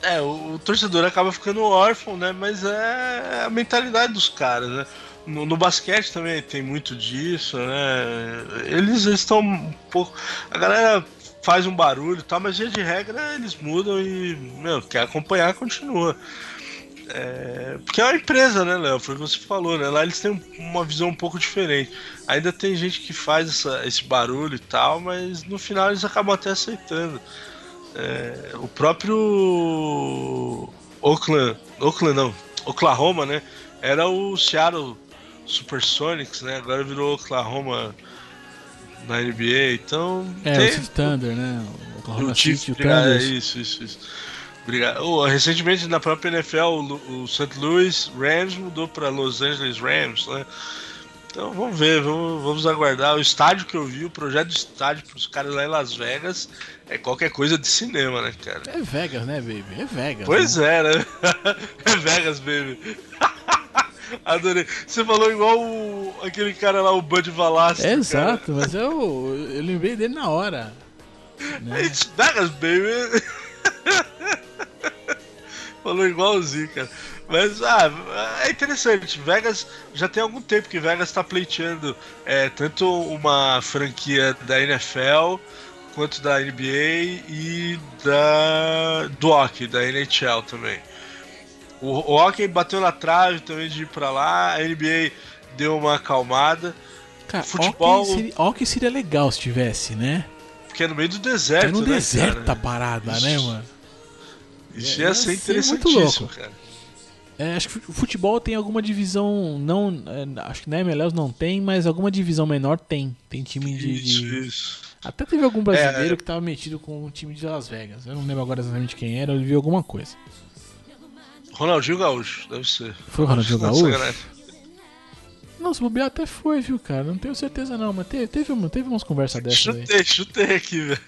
É, o, o torcedor acaba ficando órfão, né? Mas é a mentalidade dos caras, né? No, no basquete também tem muito disso, né? Eles estão um pouco. A galera faz um barulho e tal, mas via de regra eles mudam e, meu, quer acompanhar, continua. É, porque é uma empresa, né, Léo? Foi o que você falou, né? Lá eles têm uma visão um pouco diferente. Ainda tem gente que faz essa, esse barulho e tal, mas no final eles acabam até aceitando. É, o próprio Oakland, Oakland não, Oklahoma, né? Era o Seattle Supersonics, né? Agora virou Oklahoma na NBA, então. É, tem, o Thunder, né? O Oklahoma City, o Thunder. é isso, isso, isso. Obrigado. Oh, recentemente na própria NFL, o, o St. Louis Rams mudou para Los Angeles Rams, né? Então vamos ver, vamos, vamos aguardar. O estádio que eu vi, o projeto do estádio para os caras lá em Las Vegas é qualquer coisa de cinema, né, cara? É Vegas, né, baby? É Vegas. Pois né? é, né? (laughs) É Vegas, baby. (laughs) Adorei. Você falou igual o- aquele cara lá, o Bud Valastro. É exato, mas eu, eu lembrei dele na hora. Né? (laughs) It's Vegas, baby. Falou igualzinho, cara. Mas, ah, é interessante. Vegas, já tem algum tempo que Vegas tá pleiteando é, tanto uma franquia da NFL quanto da NBA e da do hockey, da NHL também. O, o hockey bateu na trave também de ir pra lá, a NBA deu uma acalmada, Cara, futebol- Hockey seria, hockey seria legal se tivesse, né? porque é no meio do deserto, É no né, deserto cara? a parada, né, mano? Isso É, ia ia ser interessantíssimo, louco. cara. É, acho que o futebol tem alguma divisão. não é, Acho que na MLS não tem, mas alguma divisão menor tem. Tem time de. Isso, de- isso. Até teve algum brasileiro É, que tava metido com o time de Las Vegas. Eu não lembro agora exatamente quem era, eu vi alguma coisa. Ronaldinho Gaúcho, deve ser. Foi o Ronaldinho Não, Gaúcho? Não, se bobear até foi, viu, cara? Não tenho certeza não, mas teve, teve, uma- teve umas conversas dessas aí. Chutei, chutei aqui, velho.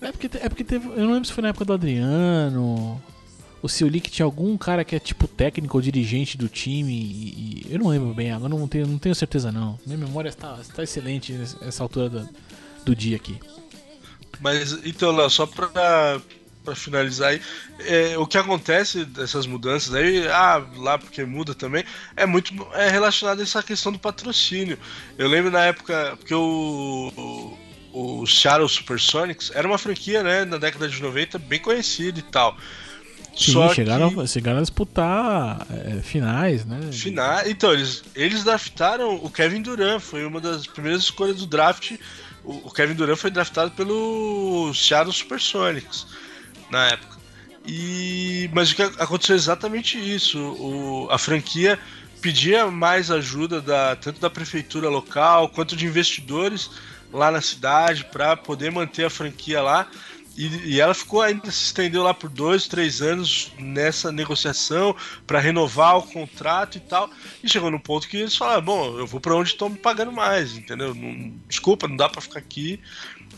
É porque, é porque teve. Eu não lembro se foi na época do Adriano. O seu que tinha algum cara que é tipo técnico ou dirigente do time. E, e- eu não lembro bem, agora não tenho, não tenho certeza não. Minha memória está, está excelente nessa altura da- do dia aqui. Mas então, Léo, só pra, pra finalizar aí, é, o que acontece dessas mudanças aí, ah, lá porque muda também, é muito é relacionado a essa questão do patrocínio. Eu lembro na época, porque o, o, o Seattle Supersonics era uma franquia, né, na década de 90, bem conhecida e tal. Sim, Só chegaram, que- a- chegaram a disputar é, finais, né? Final, então, eles, eles draftaram o Kevin Durant, foi uma das primeiras escolhas do draft. O, o Kevin Durant foi draftado pelo Seattle Supersonics na época. E, mas o que aconteceu exatamente isso. O, a franquia pedia mais ajuda da, tanto da prefeitura local quanto de investidores lá na cidade para poder manter a franquia lá. E, e ela ficou ainda se estendeu lá por dois, três anos nessa negociação para renovar o contrato e tal. E chegou no ponto que eles falaram: bom, eu vou para onde estão me pagando mais, entendeu? Não- desculpa, não dá para ficar aqui.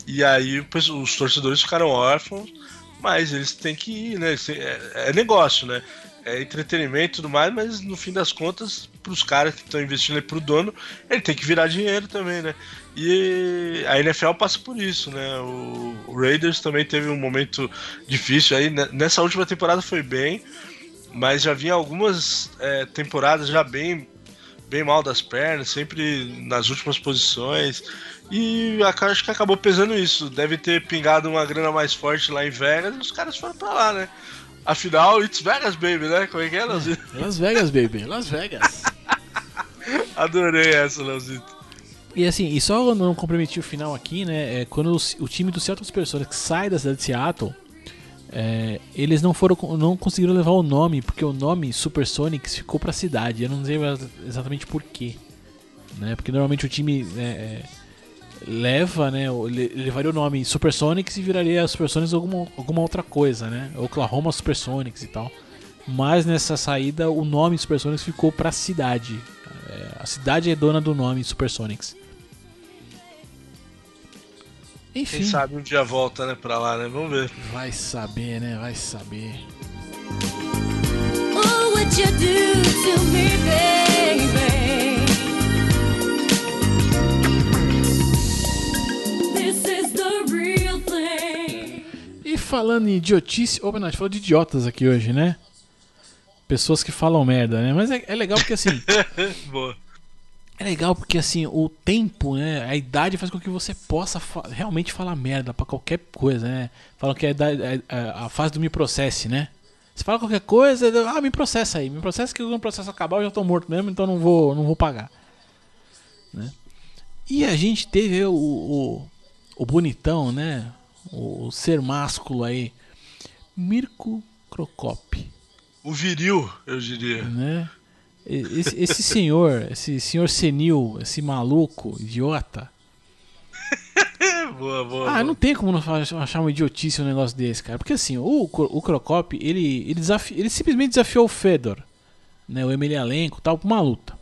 E aí os torcedores ficaram órfãos, mas eles têm que ir, né? É, é negócio, né? É entretenimento e tudo mais, mas no fim das contas, para os caras que estão investindo aí pro dono, ele tem que virar dinheiro também, né? E a NFL passa por isso, né? O, o Raiders também teve um momento difícil aí. Nessa última temporada foi bem, mas já vinha algumas é, temporadas já bem, bem mal das pernas, sempre nas últimas posições. E acho que acabou pesando isso. Deve ter pingado uma grana mais forte lá em Vegas e os caras foram pra lá, né? Afinal, it's Vegas, baby, né? Como é que é, Leozito? Las Vegas, baby, Las Vegas. (laughs) Adorei essa, Leozito. E assim, e só não comprometi o final aqui, né? É, quando o, o time do Seattle Supersonics sai da cidade de Seattle, é, eles não foram, não conseguiram levar o nome, porque o nome Supersonics ficou pra cidade. Eu não sei exatamente por quê. Né? Porque normalmente o time é, é, leva, né? Levaria o nome Supersonics e viraria Supersonics alguma, alguma outra coisa, né? Oklahoma Supersonics e tal. Mas nessa saída o nome Supersonics ficou pra cidade. É, a cidade é dona do nome Supersonics. Enfim, Quem sabe um dia volta, né, pra lá, né? Vamos ver. vai saber, né? Vai saber. Oh, what you do to me, baby. This is the real thing. E falando em idiotice. Não, a gente falou de idiotas aqui hoje, né? Pessoas que falam merda, né? Mas é, é legal porque assim. (laughs) Boa. É legal porque assim, o tempo, né? A idade faz com que você possa fa realmente falar merda pra qualquer coisa, né? Falam que é a, idade- a- a fase do me processe, né? Você fala qualquer coisa, ah, me processa aí, me processa que o processo acabar eu já tô morto mesmo, então não vou, não vou pagar. Né? E a gente teve o, o, o bonitão, né? O, ser másculo aí, Mirko Crocop, O viril, eu diria. né? Esse, esse senhor, esse senhor senil, esse maluco, idiota. (laughs) boa, boa. Ah, boa. não tem como não achar uma idiotice um negócio desse, cara. Porque assim, o, o Crocop, ele, ele, desafi- ele simplesmente desafiou o Fedor, né? O Emelianenko e tal, pra uma luta.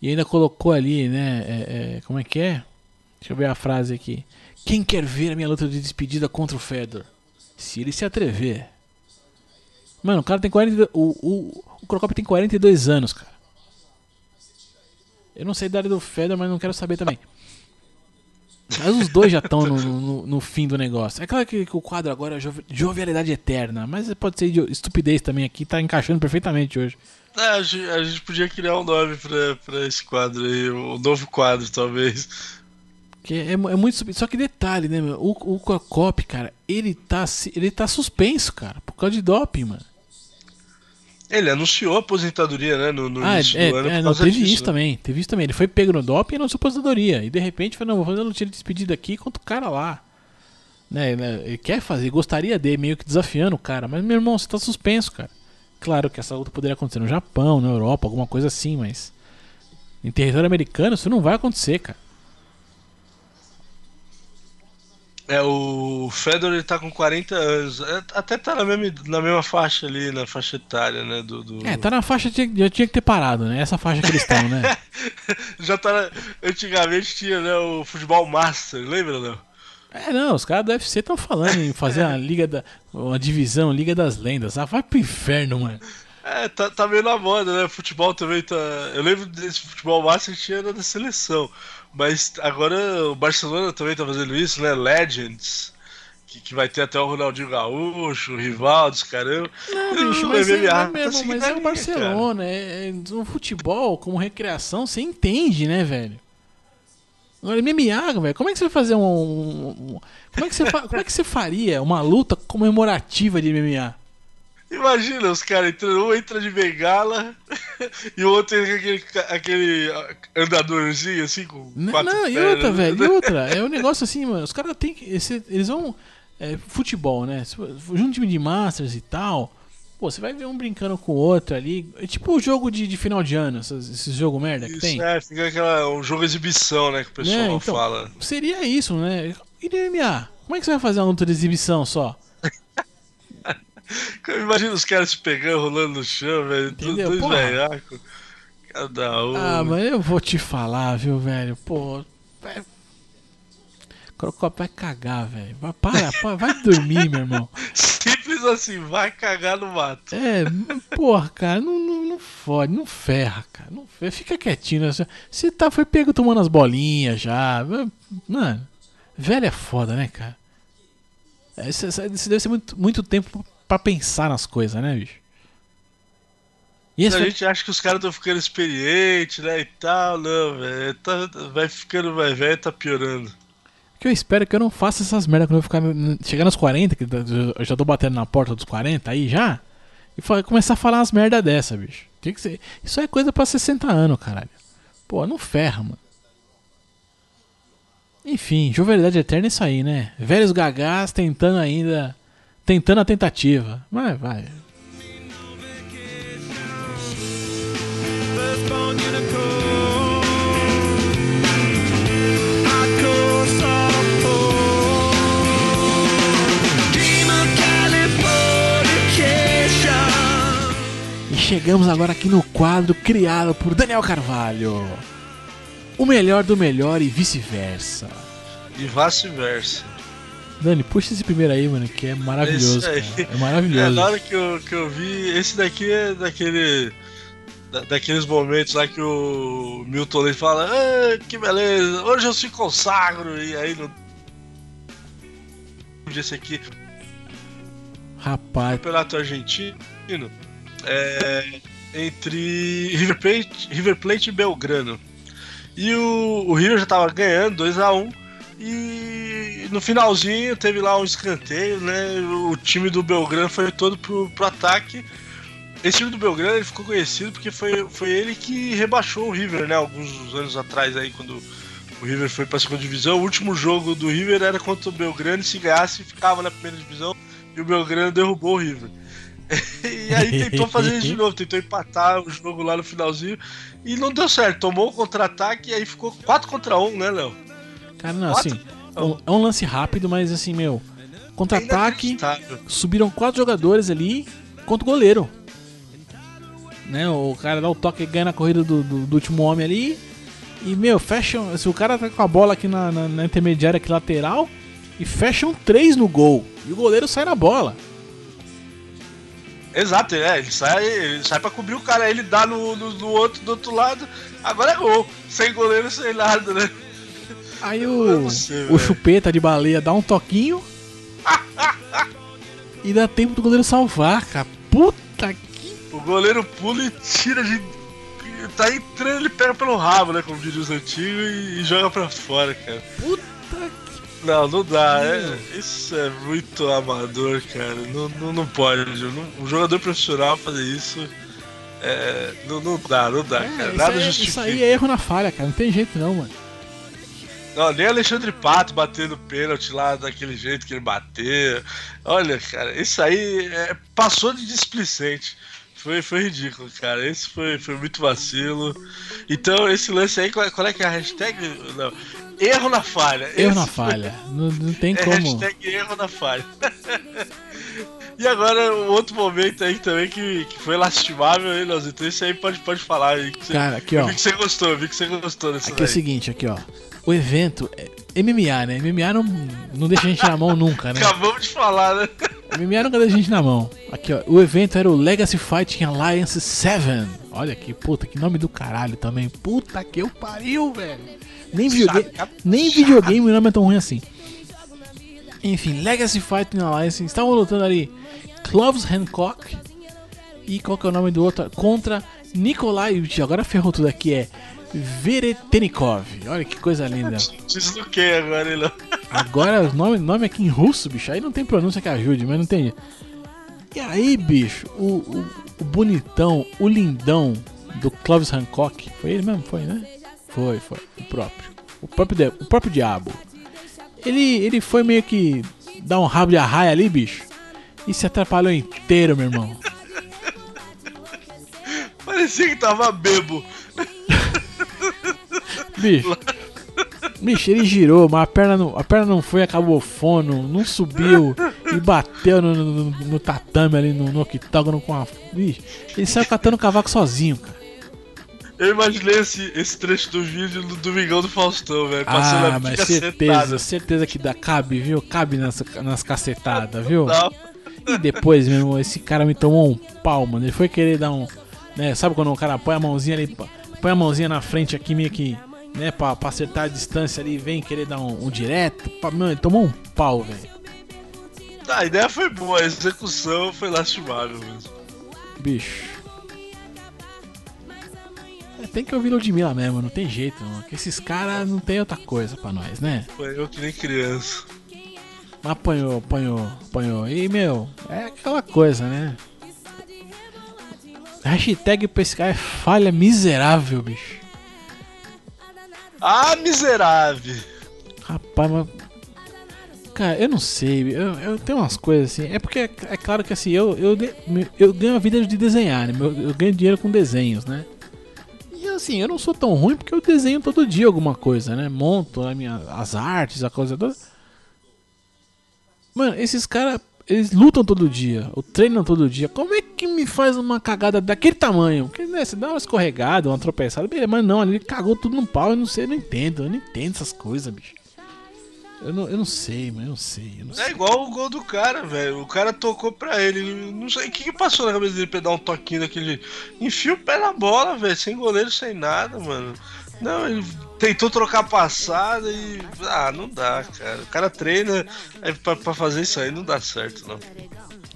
E ainda colocou ali, né? é- é, como é que é? Deixa eu ver a frase aqui. Quem quer ver a minha luta de despedida contra o Fedor? Se ele se atrever. Mano, o cara tem 40. O, o, o Crocop tem 42 anos, cara. Eu não sei a idade do Fedor, mas não quero saber também. Mas os dois já estão no, no, no fim do negócio. É claro que, que o quadro agora é jovi- jovialidade eterna, mas pode ser estupidez também aqui, tá encaixando perfeitamente hoje. É, a gente podia criar um nome pra, pra esse quadro aí, um novo quadro, talvez. Que é, é muito Só que detalhe, né, meu? O, o Crocop, cara, ele tá, ele tá suspenso, cara, por causa de doping, mano. Ele anunciou a aposentadoria, né, no, no Ah, início é, do ano. é, não, teve disso, isso né? também. Teve isso também. Ele foi pego no doping e não aposentadoria. E de repente falou, não, vou fazer uma luta de despedida aqui contra o cara lá. Né, né, ele quer fazer, gostaria de, meio que desafiando o cara. Mas, meu irmão, você tá suspenso, cara. Claro que essa luta poderia acontecer no Japão, na Europa, alguma coisa assim, mas. Em território americano, isso não vai acontecer, cara. É, o Fedor ele tá com 40 anos. É, até tá na mesma, na mesma faixa ali, na faixa etária, né? Do, do- É, tá na faixa, tinha- já tinha que ter parado, né? Essa faixa que eles estão, né? (laughs) Já tá. na- Antigamente tinha, né, o futebol master, lembra, não? É, não, os caras do UFC estão falando em fazer uma (laughs) liga da. uma divisão, Liga das Lendas. Ah, vai pro inferno, mano. É, tá, tá meio na moda, né? Futebol também tá. Eu lembro desse futebol master que tinha na seleção. Mas agora o Barcelona também tá fazendo isso, né? Legends. Que, que vai ter até o Ronaldinho Gaúcho, o Rivaldo, os caramba. Não, bicho, mas, é, mas, tá mesmo, seguindo mas é o Barcelona. É, é, no futebol, como recreação, você entende, né, velho? Agora, MMA, velho, como é que você vai fazer um. um- um- como, é que você como é que você faria uma luta comemorativa de MMA? Imagina os caras entrando, um entra de bengala (laughs) e o outro entra com aquele, aquele andadorzinho assim com N- quatro Não, e pernas. outra, velho, e (laughs) outra. É um negócio assim, mano. Os caras têm que. eles vão. é, futebol, né? Junto time de Masters e tal. Pô, você vai ver um brincando com o outro ali. É tipo o jogo de, de final de ano, esses, esses jogo merda que Isso, tem. é, fica aquela, um jogo exibição, né, que o pessoal Né, então, fala. Seria isso, né? E no MMA? Como é que você vai fazer uma luta de exibição só? (laughs) Imagina os caras se pegando, rolando no chão, velho. Entendeu? dois velhacos. Cada um. Ah, mas eu vou te falar, viu, velho? Pô. Vai... Crocop vai cagar, velho. Vai, para, (laughs) para, vai dormir, meu irmão. Simples assim, vai cagar no mato. É, porra, cara, não, não, não fode, não ferra, cara. Não ferra, fica quietinho. né? Você tá, foi pego tomando as bolinhas já. Mano, velho é foda, né, cara? É, Isso isso deve ser muito, muito tempo pra pensar nas coisas, né, bicho? E A vai- gente acha que os caras estão ficando experientes, né, e tal. Não, velho. Tá, vai ficando mais velho tá piorando. que eu espero que eu não faça essas merdas quando eu ficar chegar nos 40, que eu já tô batendo na porta dos 40 aí já, e começar a falar umas merda dessa, bicho. Tem que ser, isso é coisa pra 60 anos, caralho. Pô, não ferra, mano. Enfim, jovialidade eterna é isso aí, né? Velhos gagás tentando ainda, tentando a tentativa. Mas vai. E chegamos agora aqui no quadro criado por Daniel Carvalho. O melhor do melhor e vice-versa. E vice-versa. Dani, puxa esse primeiro aí, mano, que é maravilhoso. É É, maravilhoso. na hora que eu, que eu vi, esse daqui é daquele. da- daqueles momentos lá que o Milton Leite fala, ah, que beleza, hoje eu se consagro, e aí no. Esse aqui, Rapaz, campeonato argentino, é, entre River Plate, River Plate e Belgrano. E o, o River já tava ganhando 2 a 1 um, e no finalzinho teve lá um escanteio, né? O time do Belgrano foi todo pro, pro ataque. Esse time do Belgrano ele ficou conhecido porque foi, foi ele que rebaixou o River, né? Alguns anos atrás aí, quando o River foi pra segunda divisão. O último jogo do River era contra o Belgrano e se ganhasse ficava na primeira divisão e o Belgrano derrubou o River. (laughs) e aí tentou fazer isso de novo, tentou empatar o jogo lá no finalzinho e não deu certo. Tomou o contra-ataque e aí ficou 4 contra 1, né, Léo? Cara, não, assim, é um lance rápido, mas assim, meu, contra-ataque, subiram quatro jogadores ali contra o goleiro. Né, o cara dá o toque e ganha na corrida do, do, do, último homem ali. E, meu, fecham. Se o cara tá com a bola aqui na, na, na intermediária, aqui lateral, e fecham três no gol. E o goleiro sai na bola. Exato, é, ele sai, ele sai pra cobrir o cara, ele dá no, no, no outro, do outro lado, agora é gol. Sem goleiro, sem nada, né? Aí o, sei, o chupeta de baleia dá um toquinho. (laughs) e dá tempo do goleiro salvar, cara. Puta que. O goleiro pula e tira de. Tá entrando, ele pega pelo rabo, né? Como diria os antigos, e, e joga pra fora, cara. Puta que. Não, não dá. É, isso é muito amador, cara. Não, não, não pode. Um jogador profissional fazer isso. É, não, não dá, não dá, é, cara. Nada é, justifica. Isso aí é erro na falha, cara. Não tem jeito não, mano. Não, nem Alexandre Pato batendo pênalti lá daquele jeito que ele bateu. Olha, cara, isso aí é, passou de displicente. Foi, foi ridículo, cara. Esse foi, foi muito vacilo. Então, esse lance aí, qual, qual é que é a hashtag? Não. Erro na falha. Erro esse na falha. Não, não tem (laughs) é como. Hashtag erro na falha. (laughs) E agora, um outro momento aí também que, que foi lastimável, hein, Leozinho? Então, isso aí pode, pode falar aí. Você, Cara, aqui, ó. Eu vi que você gostou, vi que você gostou Aqui é o seguinte, aqui, ó o evento é MMA, né? MMA não, não deixa a gente na mão nunca, né? Acabamos de falar, né? MMA nunca deixa a gente na mão. Aqui, ó. O evento era o Legacy Fighting Alliance 7. Olha que puta, que nome do caralho também. Puta que eu pariu, velho. Nem videogame, nem videogame o nome é tão ruim assim. Enfim, Legacy Fighting Alliance. Estavam lutando ali Clovis Hancock. E qual que é o nome do outro? Contra Nikolai. Agora ferrou tudo aqui. É Veretenikov. Olha que coisa linda. (laughs) Que agora, ele Agora, o nome, nome aqui em russo, bicho, aí não tem pronúncia que ajude, mas não tem. E aí, bicho, o, o, o bonitão, o lindão do Clovis Hancock, foi ele mesmo? Foi, né? Foi, foi, o próprio. O próprio, o próprio diabo. Ele, ele foi meio que dar um rabo de arraia ali, bicho, e se atrapalhou inteiro, meu irmão. (laughs) Parecia que tava bebo. (laughs) Bicho. Bicho, ele girou, mas a perna não, a perna não foi, acabou fono, não subiu e bateu no, no, no tatame ali no, no octógono com a. Bicho, ele saiu catando o cavaco sozinho, cara. Eu imaginei esse, esse trecho do vídeo do Domingão do Faustão, velho. Ah, mas certeza, certeza que dá, cabe, viu? Cabe nas, nas cacetadas, viu? Não. E depois, meu irmão, esse cara me tomou um pau, mano. Ele foi querer dar um. Né, sabe quando o cara põe a mãozinha ali, põe a mãozinha na frente aqui, meio que né, pra, pra acertar a distância ali, vem querer dar um, um direto. Pra, mano, ele tomou um pau, velho. Tá, a ideia foi boa, a execução foi lastimável mesmo. Bicho. É, tem que ouvir Ludmilla mesmo, não tem jeito, não. Que esses caras não tem outra coisa pra nós, né? Eu que nem criança. Mas apanhou, apanhou, apanhou. E, meu, é aquela coisa, né? Hashtag pra esse cara é falha miserável, bicho. Ah, miserável! Rapaz, mas. Cara, eu não sei, eu, eu tenho umas coisas assim. É porque é, é claro que assim, eu, eu, eu ganho a vida de desenhar, né? Eu, ganho dinheiro com desenhos, né? E assim, eu não sou tão ruim porque eu desenho todo dia alguma coisa, né? Monto a minha, as artes, a coisa toda. Mano, esses caras eles lutam todo dia, ou treinam todo dia. Como é que me faz uma cagada daquele tamanho? Porque né, você dá uma escorregada, uma tropeçada, beleza, mas não, ele cagou tudo no pau, eu não sei, eu não entendo, eu não entendo essas coisas, bicho. Eu não, eu não sei, mas eu não sei. Eu não é sei. igual o gol do cara, velho. O cara tocou pra ele. Não sei o que, que passou na cabeça dele pra dar um toquinho daquele. Enfia o pé na bola, velho. Sem goleiro, sem nada, mano. Não, ele tentou trocar passada e. Ah, não dá, cara. O cara treina pra, pra fazer isso aí, não dá certo, não.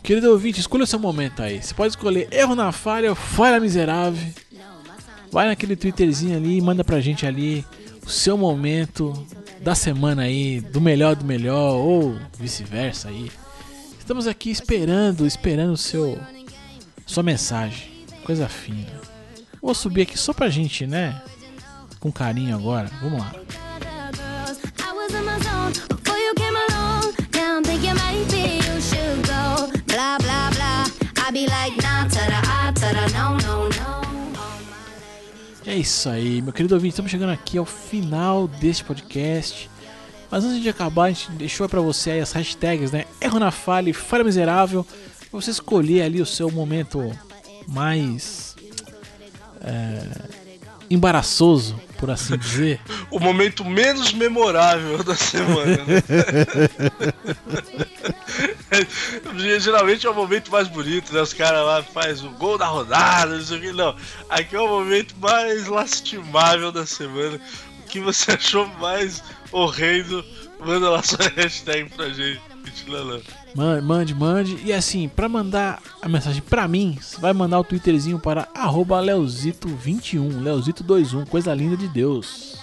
Querido ouvinte, escolha o seu momento aí. Você pode escolher erro na falha, falha miserável. Vai naquele Twitterzinho ali e manda pra gente ali o seu momento da semana aí, do melhor do melhor, ou vice-versa aí. Estamos aqui esperando, esperando o seu sua mensagem. Coisa fina. Vou subir aqui só pra gente, né? Com carinho agora. Vamos lá. É isso aí, meu querido ouvinte. Estamos chegando aqui ao final deste podcast. Mas antes de acabar, a gente deixou pra você aí as hashtags, né? Erro na falha e falha miserável. Pra você escolher ali o seu momento mais. é, embaraçoso, por assim dizer. O momento menos memorável da semana. né? Geralmente é o momento mais bonito, né? Os caras lá fazem o gol da rodada, não sei o que. Não, aqui é o momento mais lastimável da semana. O que você achou mais horrendo, manda lá sua hashtag pra gente. Man- Mande, mande. E assim, pra mandar a mensagem pra mim, você vai mandar o twitterzinho para arroba leozito21, leozito21, coisa linda de Deus.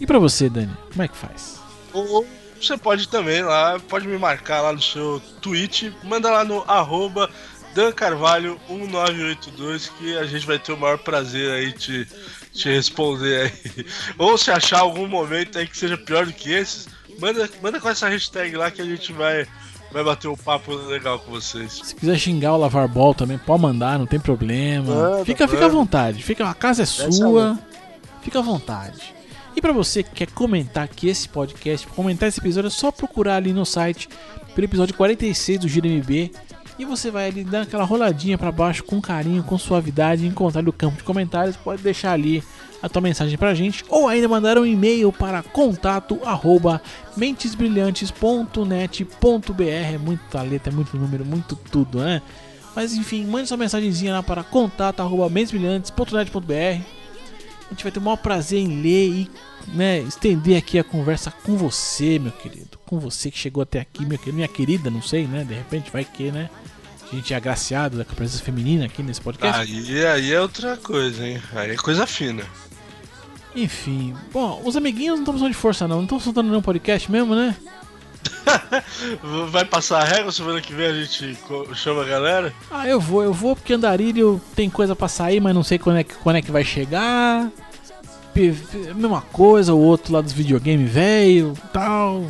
E pra você, Dani, como é que faz? Ou você pode também lá, pode me marcar lá no seu tweet, manda lá no arroba dancarvalho1982 que a gente vai ter o maior prazer aí te, te responder aí. (laughs) Ou se achar algum momento aí que seja pior do que esses, manda, manda com essa hashtag lá que a gente vai, vai bater um papo legal com vocês. Se quiser xingar o Lavar Ball também, pode mandar, não tem problema. Manda, fica, fica à manda. vontade. Fica, a casa é sua. Fica à vontade. E pra você que quer comentar aqui esse podcast, comentar esse episódio, é só procurar ali no site pelo episódio 46 do Giro MB. E você vai ali dar aquela roladinha pra baixo com carinho, com suavidade, encontrar no campo de comentários. Pode deixar ali a tua mensagem pra gente, ou ainda mandar um e-mail para contato arroba mentesbrilhantes.net.br. É muita letra, é muito número, muito tudo, né? Mas enfim, mande sua mensagenzinha lá para contato arroba mentesbrilhantes.net.br. A gente vai ter o maior prazer em ler e né, estender aqui a conversa com você, meu querido. Com você que chegou até aqui, meu querido, minha querida, não sei, né? De repente vai que, né? A gente é agraciado com a presença feminina aqui nesse podcast. Aí, aí é outra coisa, hein? Aí é coisa fina. Enfim, bom, os amiguinhos não estão precisando de força, não. Não estão soltando nenhum podcast mesmo, né? (laughs) Vai passar a régua semana que vem a gente chama a galera? Ah, eu vou, eu vou porque Andarilho tem coisa pra sair, mas não sei quando é que, quando é que vai chegar. P- Mesma coisa, o outro lá dos videogames velho tal.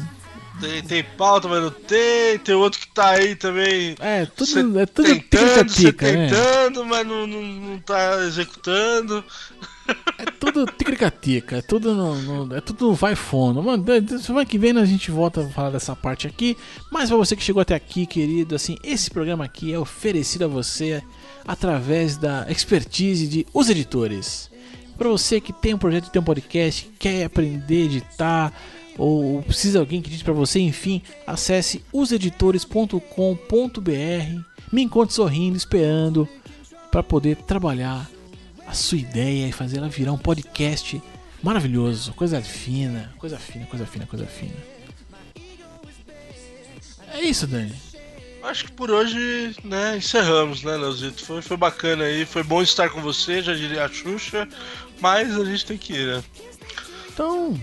Tem, tem pauta, mas não tem. Tem outro que tá aí também. É, tudo, é tudo tentando, tica-tica, né? tentando, mas não, não, não tá executando. É tudo tica-tica, é tudo no, no- é tudo no vai fono. Mano, semana que vem a gente volta a falar dessa parte aqui. Mas pra você que chegou até aqui, querido, assim, esse programa aqui é oferecido a você através da expertise de os editores. Pra você que tem um projeto, tem um podcast, quer aprender a editar ou precisa alguém que edite pra você, enfim, acesse oseditores.com.br. Me encontre sorrindo, esperando para poder trabalhar a sua ideia e fazer ela virar um podcast maravilhoso, coisa fina, coisa fina, coisa fina, coisa fina. É isso, Dani. Acho que por hoje, né, encerramos, né, Leozito? Foi, foi bacana aí, foi bom estar com você, já diria a Xuxa, mas a gente tem que ir, né? Então,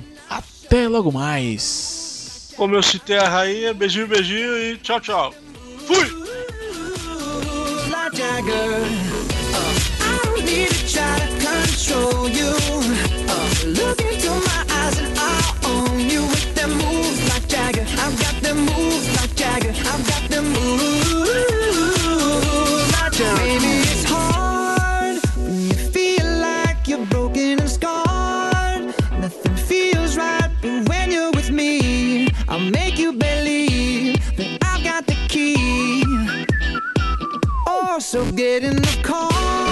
até logo mais. Como eu citei a rainha, beijinho, beijinho e tchau, tchau. Fui! like Jagger. Uh. Uh, look into my eyes and I'll own you with them moves like Jagger. I've got them moves like Jagger. I've got them moves so get in the car.